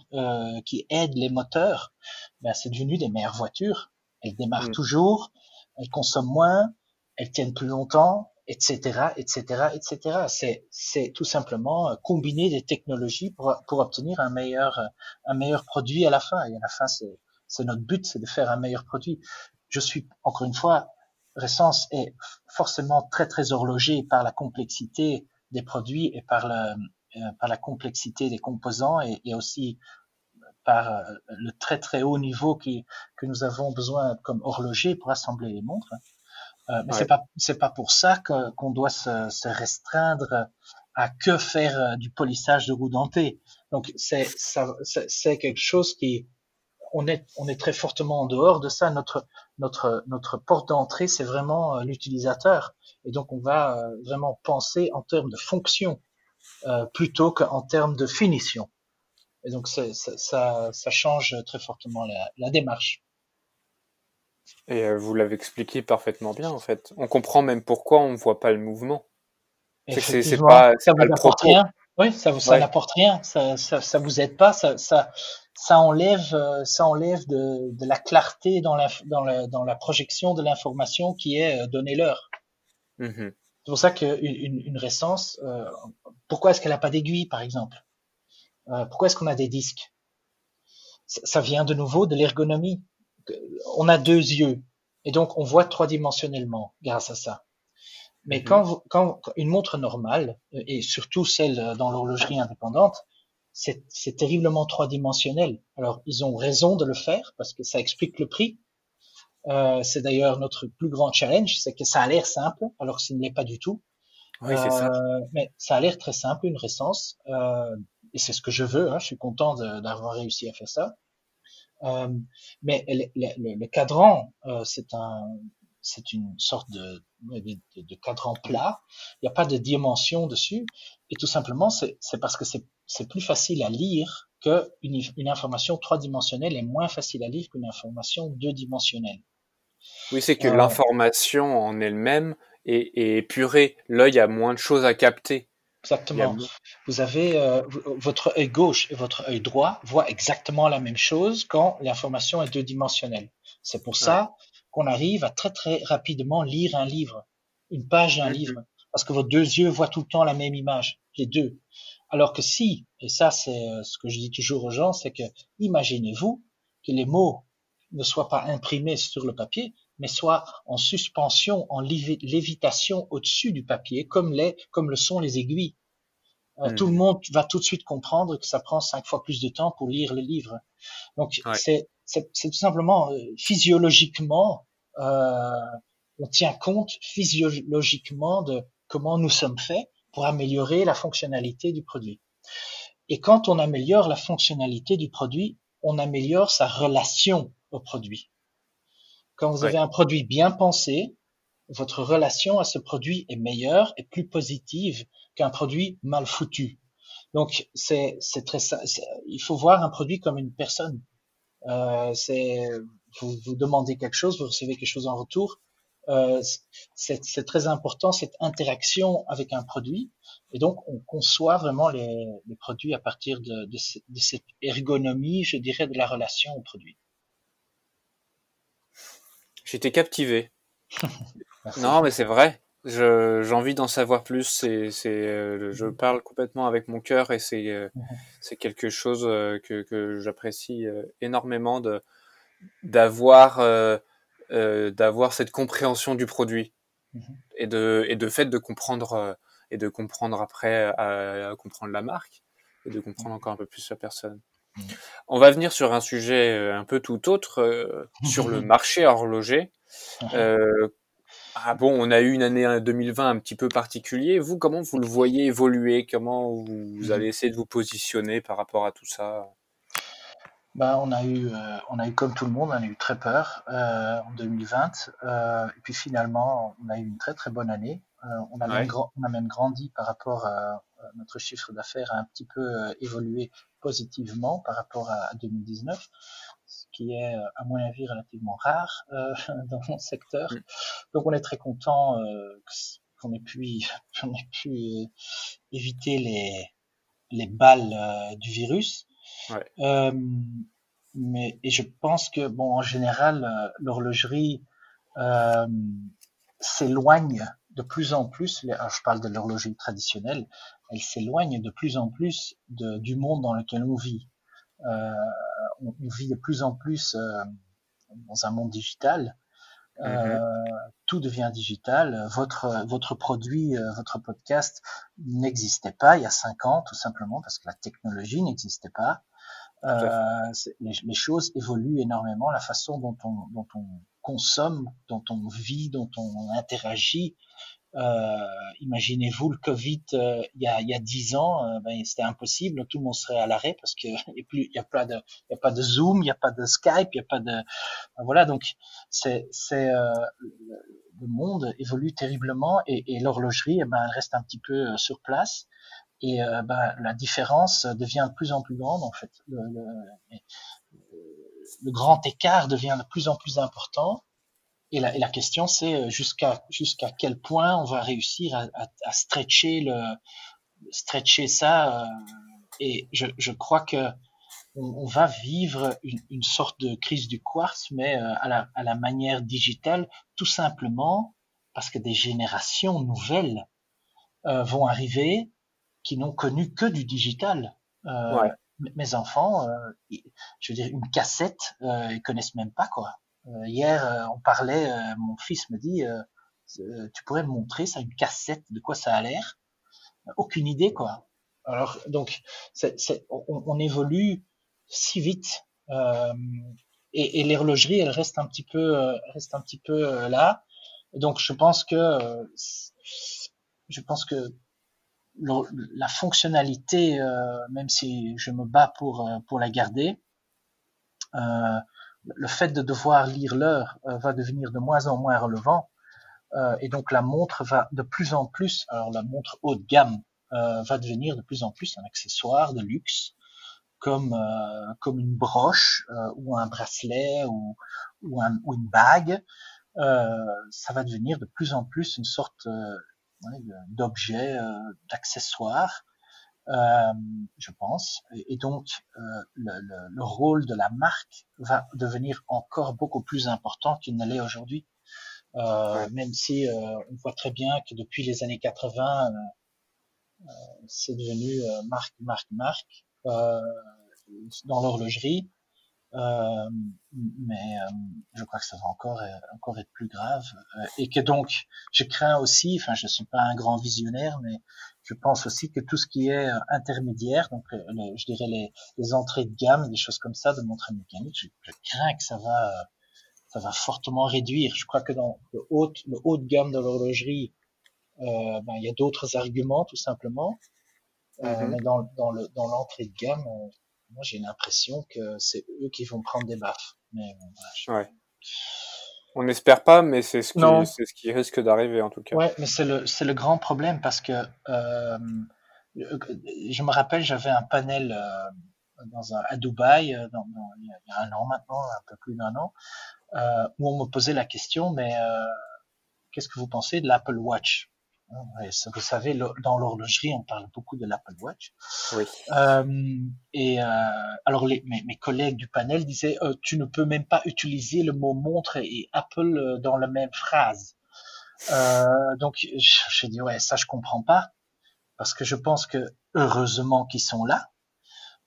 qui aide les moteurs, ben c'est devenu des meilleures voitures. Elles démarrent mm. toujours, elles consomment moins, elles tiennent plus longtemps, etc., etc., etc. C'est, c'est tout simplement euh, combiner des technologies pour, pour obtenir un meilleur, un meilleur produit à la fin. Et à la fin, c'est, c'est notre but, c'est de faire un meilleur produit. Je suis, encore une fois, Ressence est forcément très, très horlogé par la complexité des produits et par, le, euh, par la complexité des composants et, et aussi par euh, le très, très haut niveau qui, que nous avons besoin comme horloger pour assembler les montres. Euh, mais c'est pas c'est pas pour ça qu'on doit se, se, restreindre à que faire euh, du polissage de roues dentées. Donc c'est ça c'est quelque chose qui on est on est très fortement en dehors de ça. Notre notre notre porte d'entrée c'est vraiment euh, l'utilisateur et donc on va vraiment penser en termes de fonction euh, plutôt qu'en termes de finition. Et donc ça, ça, ça change très fortement la, la démarche. Et euh, vous l'avez expliqué parfaitement bien, en fait. On comprend même pourquoi on ne voit pas le mouvement. C'est pas, ça pas le propos. Rien. Oui, ça, ça n'apporte rien, ça, ça, ça, vous aide pas, ça, ça, ça enlève, euh, ça enlève de, de la clarté dans la, dans la, dans la projection de l'information qui est euh, donnée l'heure. Mm-hmm. C'est pour ça qu'une une, une récence, euh, pourquoi est-ce qu'elle n'a pas d'aiguille, par exemple? Euh, Pourquoi est-ce qu'on a des disques? Ça vient de nouveau de l'ergonomie. On a deux yeux, et donc on voit trois-dimensionnellement grâce à ça. Mais mm-hmm. quand, quand, une montre normale, et surtout celle dans l'horlogerie indépendante, c'est terriblement trois-dimensionnel. Alors, ils ont raison de le faire parce que ça explique le prix. Euh, c'est d'ailleurs notre plus grand challenge, c'est que ça a l'air simple, alors que ce n'est pas du tout. Oui, c'est ça. Euh, mais ça a l'air très simple, une récence, euh, et c'est ce que je veux. Hein, je suis content d'avoir réussi à faire ça. Euh, mais le, le, le cadran, euh, c'est un, c'est une sorte de, de, de, cadran plat. Il n'y a pas de dimension dessus, et tout simplement, c'est parce que c'est plus facile à lire qu'une une information trois-dimensionnelle est moins facile à lire qu'une information deux-dimensionnelle. Oui, c'est que euh, l'information en elle-même est, est épurée. L'œil a moins de choses à capter. Exactement. Vous avez euh, votre œil gauche et votre œil droit voient exactement la même chose quand l'information est deux-dimensionnelle. C'est pour ça qu'on arrive à très très rapidement lire un livre, une page d'un mm-hmm. livre, parce que vos deux yeux voient tout le temps la même image, les deux. Alors que si, et ça c'est euh, ce que je dis toujours aux gens, c'est que imaginez-vous que les mots ne soient pas imprimés sur le papier, mais soient en suspension, en lévitation au-dessus du papier, comme, les, comme le sont les aiguilles. Euh, tout le hmm. monde va tout de suite comprendre que ça prend cinq fois plus de temps pour lire le livre. Donc c'est tout simplement euh, physiologiquement, euh, on tient compte physiologiquement de comment nous sommes faits pour améliorer la fonctionnalité du produit. Et quand on améliore la fonctionnalité du produit, on améliore sa relation au produit. Quand vous avez un produit bien pensé, votre relation à ce produit est meilleure et plus positive qu'un produit mal foutu. Donc c'est c'est très il faut voir un produit comme une personne. Euh, c'est vous, vous demandez quelque chose, vous recevez quelque chose en retour. Euh, c'est très important cette interaction avec un produit. Et donc, on conçoit vraiment les, les produits à partir de, de, de, cette ergonomie, je dirais, de la relation au produit. J'étais captivé. <laughs> non, mais c'est vrai. J'ai envie d'en savoir plus. C'est, c'est, euh, je mhm. parle complètement avec mon cœur et c'est, euh, mhm. c'est quelque chose que, que j'apprécie énormément de d'avoir euh, d'avoir cette compréhension du produit mhm. et de et de fait de comprendre euh, et de comprendre après à, comprendre la marque et de comprendre encore un peu plus la personne. On va venir sur un sujet euh, un peu tout autre, <laughs> sur le marché horloger. Euh, ah bon, on a eu une année 2020 un petit peu particulier. Vous, comment vous le voyez évoluer? Comment vous, vous mhm. allez essayer de vous positionner par rapport à tout ça? Bah, on a eu, euh, on a eu comme tout le monde, on a eu très peur euh, en 2020. Euh, et puis finalement, on a eu une très très bonne année. Euh, on, a même on a même grandi par rapport à, notre chiffre d'affaires a un petit peu euh, évolué positivement par rapport à, 2019, ce qui est à mon avis relativement rare <laughs> dans mon secteur. Donc on est très content qu'on ait pu, <laughs> qu'on ait pu éviter les les balles du virus. Ouais. Euh, mais et je pense que bon en général euh, l'horlogerie euh, s'éloigne de plus en plus. je parle de l'horlogerie traditionnelle. Elle s'éloigne de plus en plus de, du monde dans lequel on vit. Euh, on, on, vit de plus en plus euh, dans un monde digital. Mm-hmm. tout devient digital. Votre votre produit, votre podcast n'existait pas il y a cinq ans, tout simplement parce que la technologie n'existait pas. Euh, les, les, choses évoluent énormément, la façon dont on, dont on consomme, dont on vit, dont on interagit. Euh, Imaginez-vous le Covid euh, il y a y a dix ans, euh, ben, c'était impossible, tout le monde serait à l'arrêt parce que <laughs> il plus il y a pas de a pas de Zoom, il y a pas de Skype, il y a pas de ben, voilà donc c'est le monde évolue terriblement et, et l'horlogerie eh ben reste un petit peu sur place et bah, la différence devient de plus en plus grande en fait. Le, le, le, grand écart devient de plus en plus important. Et la, et la question c'est euh, jusqu'à jusqu'à quel point on va réussir à, à, à stretcher le, stretcher ça. et je, je crois que on, va vivre une, sorte de crise du quartz, mais à, la, à la manière digitale, tout simplement parce que des générations nouvelles vont arriver qui n'ont connu que du digital. Euh, Mes enfants, euh, je veux dire, une cassette, euh, ils connaissent même pas quoi. Euh, hier, euh, on parlait, mon fils me dit, tu pourrais me montrer ça, une cassette, de quoi ça a l'air? Aucune idée quoi. Alors donc, c'est, on, on, évolue si vite. et, et l'horlogerie, elle reste un petit peu, reste un petit peu là. Donc, je pense que, je pense que la fonctionnalité, euh, même si je me bats pour euh, pour la garder, euh, le fait de devoir lire l'heure va devenir de moins en moins relevant. et donc la montre va de plus en plus, alors la montre haut de gamme va devenir de plus en plus un accessoire de luxe, comme comme une broche ou un bracelet ou ou, un, ou une bague. ça va devenir de plus en plus une sorte d'objets, euh, d'accessoires, euh, je pense. Et, donc, euh, le, le, le, rôle de la marque va devenir encore beaucoup plus important qu'il ne l'est aujourd'hui. Euh, même si on voit très bien que depuis les années 80, c'est devenu marque, marque, marque dans l'horlogerie. Euh, mais euh, je crois que ça va encore euh, encore être plus grave et que donc je crains aussi enfin je suis pas un grand visionnaire mais je pense aussi que tout ce qui est intermédiaire donc je dirais les, les, entrées de gamme des choses comme ça de montres mécaniques je, je, crains que ça va ça va fortement réduire je crois que dans le haut le haut de gamme de l'horlogerie euh, ben, il y a d'autres arguments tout simplement mm-hmm. mais dans dans le dans l'entrée de gamme moi j'ai l'impression que c'est eux qui vont prendre des baffes. Mais ouais. On n'espère pas, mais c'est ce, qui, c'est ce qui risque d'arriver en tout cas. Ouais, mais c'est le, c'est le grand problème parce que euh, je me rappelle, j'avais un panel euh, dans un, à Dubaï euh, dans, dans, il y a un an maintenant, un peu plus d'un an, euh, où on me posait la question, mais qu'est-ce que vous pensez de l'Apple Watch? Vous savez, dans l'horlogerie, on parle beaucoup de l'Apple Watch. Oui. Euh, et euh, alors, les, mes, mes, collègues du panel disaient, euh, tu ne peux même pas utiliser le mot montre et Apple euh, dans la même phrase. Euh, donc, je dis ouais, ça je comprends pas, parce que je pense que heureusement qu'ils sont là,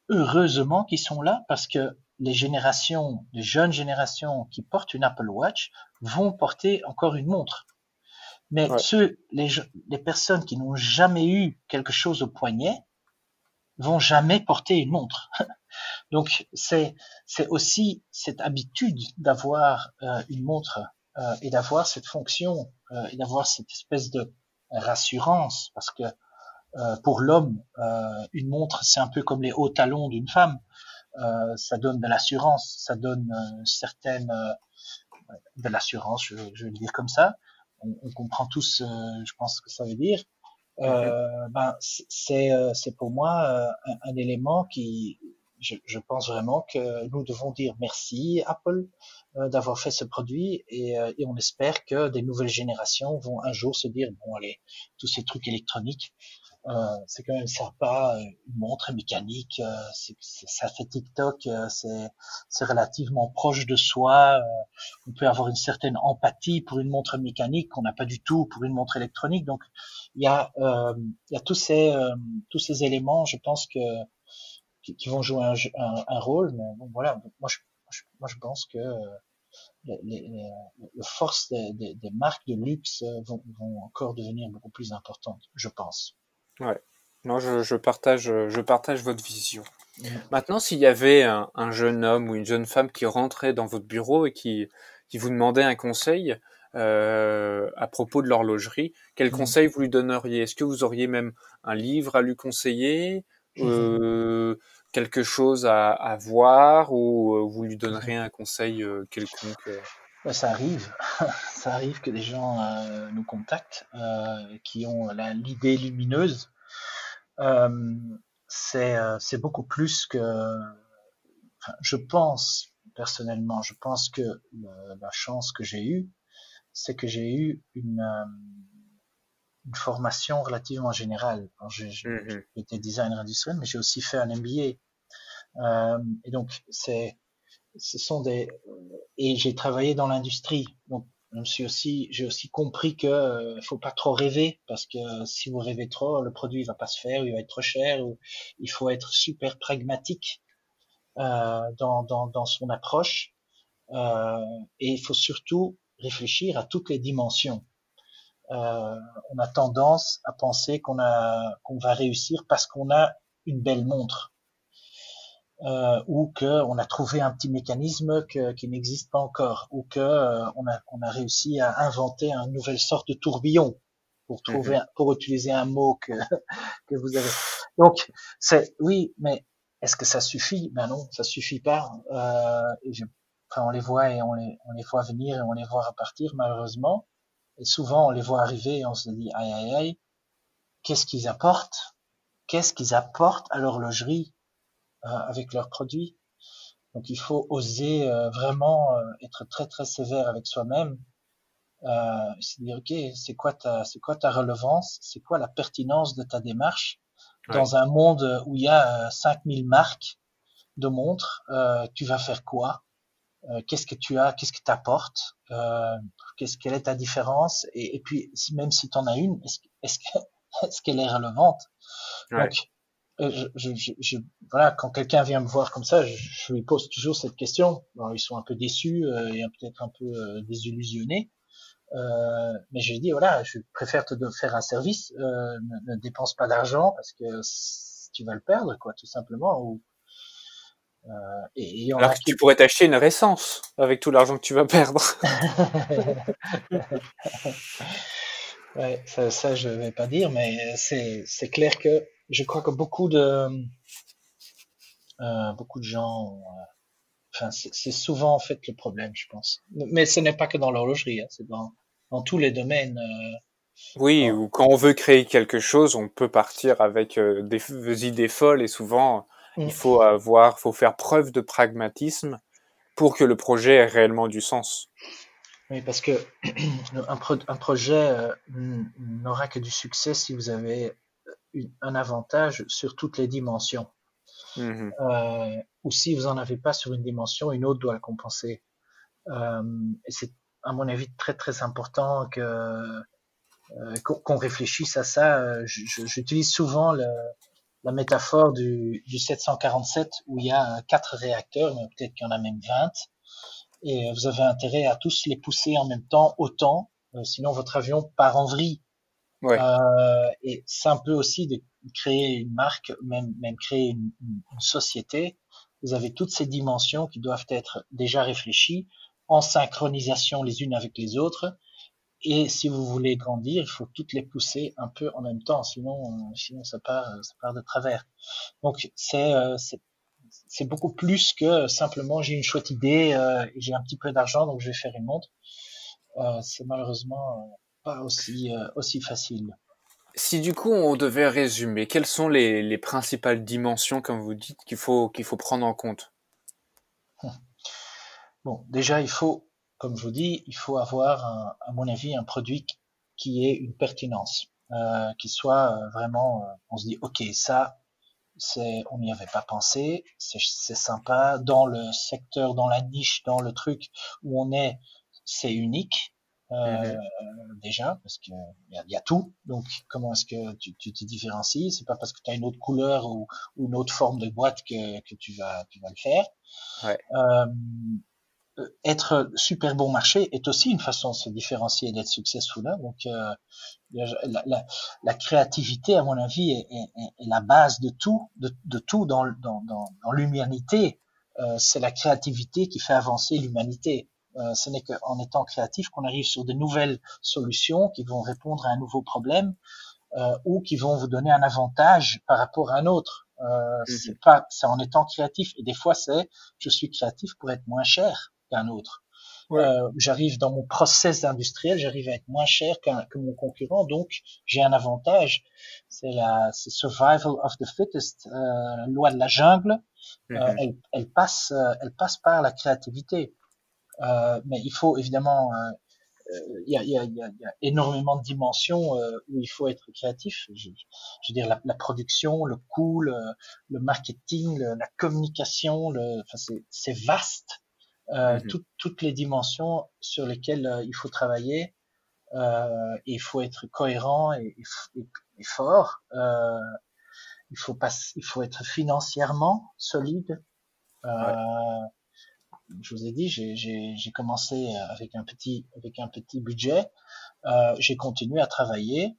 heureusement qu'ils sont là, parce que les générations, les jeunes générations qui portent une Apple Watch vont porter encore une montre. Mais ceux, les, les personnes qui n'ont jamais eu quelque chose au poignet vont jamais porter une montre. <laughs> Donc c'est c'est aussi cette habitude d'avoir euh, une montre euh, et d'avoir cette fonction euh, et d'avoir cette espèce de rassurance parce que euh, pour l'homme une montre c'est un peu comme les hauts talons d'une femme. Ça donne de l'assurance ça donne certaines de l'assurance je, je vais le dire comme ça on, comprend tous, euh, je pense que ça veut dire. Euh, ben c'est euh, c'est pour moi un, élément qui je, je, pense vraiment que nous devons dire merci Apple d'avoir fait ce produit et, et, on espère que des nouvelles générations vont un jour se dire bon allez tous ces trucs électroniques euh, c'est quand même sympa, euh, une montre mécanique, euh, ça fait TikTok, c'est, c'est relativement proche de soi. on peut avoir une certaine empathie pour une montre mécanique qu'on n'a pas du tout pour une montre électronique. Donc il y a, il y a tous ces tous ces éléments, je pense que qui, qui vont jouer un, un, un, rôle. Mais bon, voilà, moi je, moi je pense que les, les, les forces des, des, des, marques de luxe vont, vont encore devenir beaucoup plus importantes, je pense. Ouais. Non, je, je, partage, je partage votre vision. Maintenant, s'il y avait un, un, jeune homme ou une jeune femme qui rentrait dans votre bureau et qui, qui vous demandait un conseil euh, à propos de l'horlogerie, quel mmh. conseil vous lui donneriez? Est-ce que vous auriez même un livre à lui conseiller mmh. euh, quelque chose à, à, voir ou euh, vous lui donneriez un conseil euh, quelconque ça arrive, <laughs> ça arrive que des gens euh, nous contactent euh, qui ont l'idée lumineuse. Euh, c'est euh, beaucoup plus que, enfin, je pense personnellement, je pense que le, la chance que j'ai eue, c'est que j'ai eu une, euh, une formation relativement générale. J'ai mmh été designer industriel, mais j'ai aussi fait un MBA. Euh, et donc, c'est, ce sont des, et j'ai travaillé dans l'industrie. Donc, je me suis aussi, j'ai aussi compris que euh, faut pas trop rêver parce que si vous rêvez trop, le produit va pas se faire, il va être trop cher. Ou, il faut être super pragmatique euh, dans, dans, dans son approche euh, et il faut surtout réfléchir à toutes les dimensions. Euh, on a tendance à penser qu'on a qu'on va réussir parce qu'on a une belle montre euh, ou qu'on a trouvé un petit mécanisme qui n'existe pas encore ou que euh, on, a, on a réussi à inventer une nouvelle sorte de tourbillon pour trouver mhm. pour utiliser un mot que <laughs> que vous avez. Donc c'est oui mais est-ce que ça suffit? Ben non ça suffit pas. Euh, et je, enfin, on les voit et on les on les voit venir et on les voit repartir malheureusement. Et souvent, on les voit arriver et on se dit, aïe, aïe, aïe, qu'est-ce qu'ils apportent? Qu'est-ce qu'ils apportent à l'horlogerie? Avec leurs produits. Donc, il faut oser euh, vraiment euh, être très, très sévère avec soi-même. Euh, se dire, OK, c'est quoi ta, c'est quoi ta relevance? C'est quoi la pertinence de ta démarche? Dans un monde où il y a 5000 marques de montres Tu vas faire quoi? Euh, qu'est-ce que tu as, qu'est-ce que t'apportes, euh, qu'est-ce quelle est ta différence, et, et puis même si tu en as une, est-ce est-ce <laughs> est-ce qu'elle est relevante? Donc, euh, je, je, je, voilà, quand quelqu'un vient me voir comme ça, je, je, lui pose toujours cette question. Bon, ils sont un peu déçus euh, et peut-être un peu euh, désillusionnés, euh, mais je dis voilà, je préfère te faire un service, ne, ne, dépense pas d'argent parce que tu vas le perdre, quoi, tout simplement, ou euh, et, et Alors que tu pourrais t'acheter une récence avec tout l'argent que tu vas perdre. <laughs> <laughs> ouais, ça, ça je vais pas dire, mais c'est clair que je crois que beaucoup de euh, beaucoup de gens, euh, enfin c'est souvent en fait le problème, je pense. Mais ce n'est pas que dans l'horlogerie, hein, c'est dans dans tous les domaines. Euh, oui, ou quand on veut créer quelque chose, on peut partir avec des idées folles et souvent il mm. faut avoir, faut faire preuve de pragmatisme pour que le projet ait réellement du sens. Oui, parce que <clears throat> un, un projet euh, n'aura que du succès si vous avez un avantage sur toutes les dimensions. Mm-hmm. Euh, ou si vous en avez pas sur une dimension, une autre doit le compenser. Euh, et c'est à mon avis très très important que euh, qu'on réfléchisse à ça. J'utilise souvent le, la métaphore du, du 747 où il y a quatre réacteurs, mais peut-être qu'il y en a même 20, et vous avez intérêt à tous les pousser en même temps autant, euh, sinon votre avion part en vrille. Euh, et c'est un peu aussi de créer une marque, même, même créer une, société. Vous avez toutes ces dimensions qui doivent être déjà réfléchies en synchronisation les unes avec les autres et si vous voulez grandir, il faut toutes les pousser un peu en même temps, sinon, euh, sinon ça part, euh, ça part de travers. Donc c'est euh, c'est beaucoup plus que simplement j'ai une chouette idée et j'ai un petit peu d'argent donc je vais faire une montre. Euh, c'est malheureusement pas aussi aussi facile. Si du coup on devait résumer, quelles sont les, les principales dimensions, comme vous dites, qu'il faut qu'il faut prendre en compte? <laughs> Bon, déjà il faut comme je vous dis, il faut avoir, un, à mon avis, un produit qui ait une pertinence, euh, qui soit euh, vraiment, euh, on se dit, ok, ça, c'est, on n'y avait pas pensé, c'est sympa, dans le secteur, dans la niche, dans le truc où on est, c'est unique. Euh, mm-hmm. déjà parce que il y, y a, tout donc comment est-ce que tu, tu te différencies? C'est pas parce que tu as une autre couleur ou, ou, une autre forme de boîte que, que tu vas tu vas le faire ouais. euh, euh, être super bon marché est aussi une façon de se différencier et d'être successful. Hein. Donc, euh, la, la, la, créativité, à mon avis, est, est, est la base de tout, de, de tout dans, dans, dans, dans l'humanité. Euh, c'est la créativité qui fait avancer l'humanité. Euh, ce n'est qu'en étant créatif qu'on arrive sur de nouvelles solutions qui vont répondre à un nouveau problème euh, ou qui vont vous donner un avantage par rapport à un autre. Euh, mm-hmm. C'est pas, c'est en étant créatif. Et des fois, c'est je suis créatif pour être moins cher qu'un autre. Euh, j'arrive dans mon process industriel, j'arrive à être moins cher que mon concurrent, donc j'ai un avantage. C'est la survival of the fittest, euh, loi de la jungle. Euh, mhm. elle, elle, passe, elle passe par la créativité. Euh, mais il faut évidemment il y, a, y, a, y, a, énormément de dimensions euh, où il faut être créatif. Je, je veux dire la, la, production, le coût, le, le marketing, la communication, le, enfin c'est vaste. Euh, mm toutes les dimensions sur lesquelles euh, il faut travailler. Euh, et il faut être cohérent et, et, et fort. Euh, il faut pas, il faut être financièrement solide. Euh, Je vous ai dit, j'ai commencé avec un petit, avec un petit budget. Euh, j'ai continué à travailler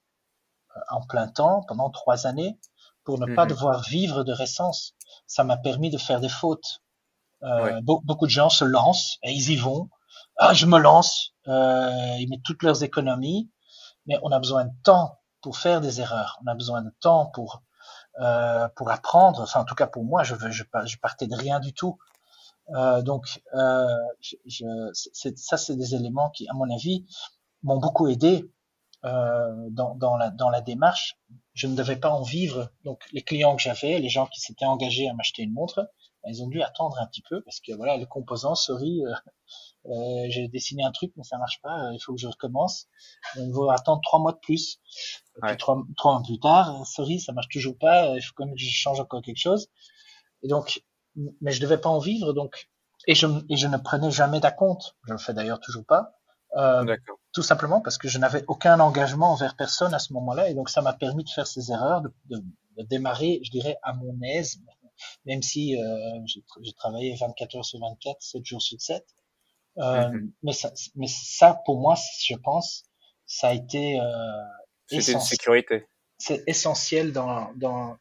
euh, en plein temps pendant trois années pour ne pas mhm. devoir vivre de récence. Ça m'a permis de faire des fautes. Euh, beaucoup de gens se lancent et ils y vont. Ah, je me lance. Euh, ils mettent toutes leurs économies, mais on a besoin de temps pour faire des erreurs. On a besoin de temps pour euh, pour apprendre. Enfin, en tout cas pour moi, je, je, je partais de rien du tout. Euh, donc, euh, je, ça, c'est des éléments qui, à mon avis, m'ont beaucoup aidé euh, dans, dans, la, dans la démarche. Je ne devais pas en vivre. Donc, les clients que j'avais, les gens qui s'étaient engagés à m'acheter une montre, ben, ils ont dû attendre un petit peu parce que voilà, le composant, sorry, euh, <laughs> euh, j'ai dessiné un truc mais ça marche pas, il faut que je recommence. Il faut attendre trois mois de plus. Puis trois, trois mois plus tard, sorry, ça marche toujours pas, il faut quand même que je change encore quelque chose. Et donc, mais je devais pas en vivre, donc et je, et je ne prenais jamais d'acompte. Je le fais d'ailleurs toujours pas. Euh, tout simplement parce que je n'avais aucun engagement envers personne à ce moment-là, et donc ça m'a permis de faire ces erreurs, de, de, de, démarrer, je dirais, à mon aise, même si euh, j'ai travaillé 24 heures sur 24, 7 jours sur 7. Euh, mhm. mais, ça, mais ça, pour moi, je pense, ça a été euh, C'était une sécurité. C'est essentiel dans, dans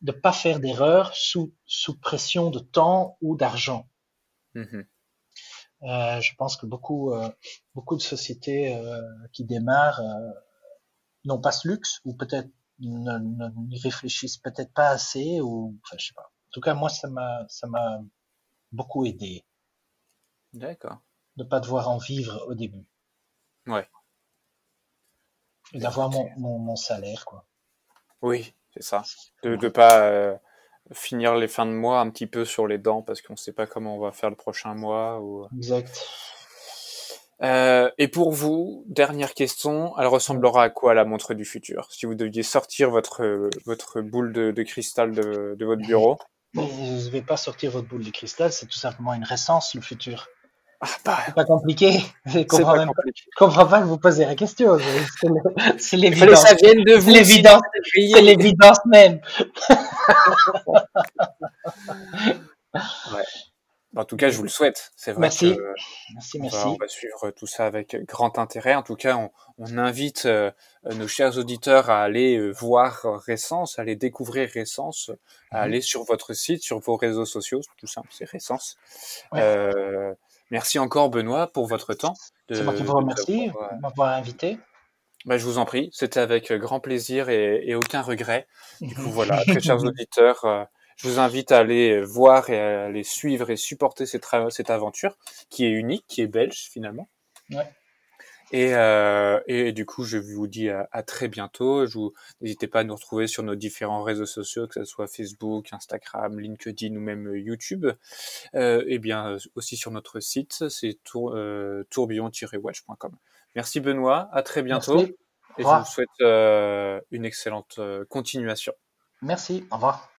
de pas faire d'erreur sous, sous pression de temps ou d'argent. Mmh euh, je pense que beaucoup, euh, beaucoup de sociétés euh, qui démarrent euh, n'ont pas ce luxe ou peut-être ne, ne, réfléchissent peut-être pas assez ou enfin, je sais pas. En tout cas, moi, ça m'a, ça m'a beaucoup aidé. D'accord. De pas devoir en vivre au début. Ouais. Et d'avoir mon, mon, mon salaire, quoi. Oui, c'est ça. De ne pas euh, finir les fins de mois un petit peu sur les dents parce qu'on ne sait pas comment on va faire le prochain mois. Ou... Exact. Euh, et pour vous, dernière question, elle ressemblera à quoi la montre du futur? Si vous deviez sortir votre, votre boule de, de cristal de, de, votre bureau? Je ne vais pas sortir votre boule de cristal, c'est tout simplement une récence, le futur. Ah, bah, c'est pas compliqué. Je comprends, pas, compliqué. Je comprends pas que vous posez la question. C'est l'évidence. ça vienne de vous. C'est l'évidence même. ouais. En tout cas, je vous le souhaite. C'est vrai merci. que merci, merci. On, va, on va suivre tout ça avec grand intérêt. En tout cas, on, on invite euh, nos chers auditeurs à aller euh, voir Récence, à aller découvrir Récence, à mmh. aller sur votre site, sur vos réseaux sociaux. Tout simple, c'est Récence. Ouais. Euh, Merci encore Benoît pour votre temps. C'est moi qui vous remercie de m'avoir invité. Bah, je vous en prie, c'était avec grand plaisir et, et, aucun regret. Du coup, voilà, <laughs> très chers auditeurs, euh, je vous invite à aller voir et à aller suivre et supporter cette, cette aventure qui est unique, qui est belge finalement. Ouais. Et, euh, et, du coup, je vous dis à, à très bientôt. Je vous n'hésitez pas à nous retrouver sur nos différents réseaux sociaux, que ce soit Facebook, Instagram, LinkedIn ou même YouTube. Euh, et bien aussi sur notre site, c'est tour, euh, tourbillon-watch.com. Merci Benoît, à très bientôt. Merci. Et je vous souhaite euh, une excellente euh, continuation. Merci, au revoir.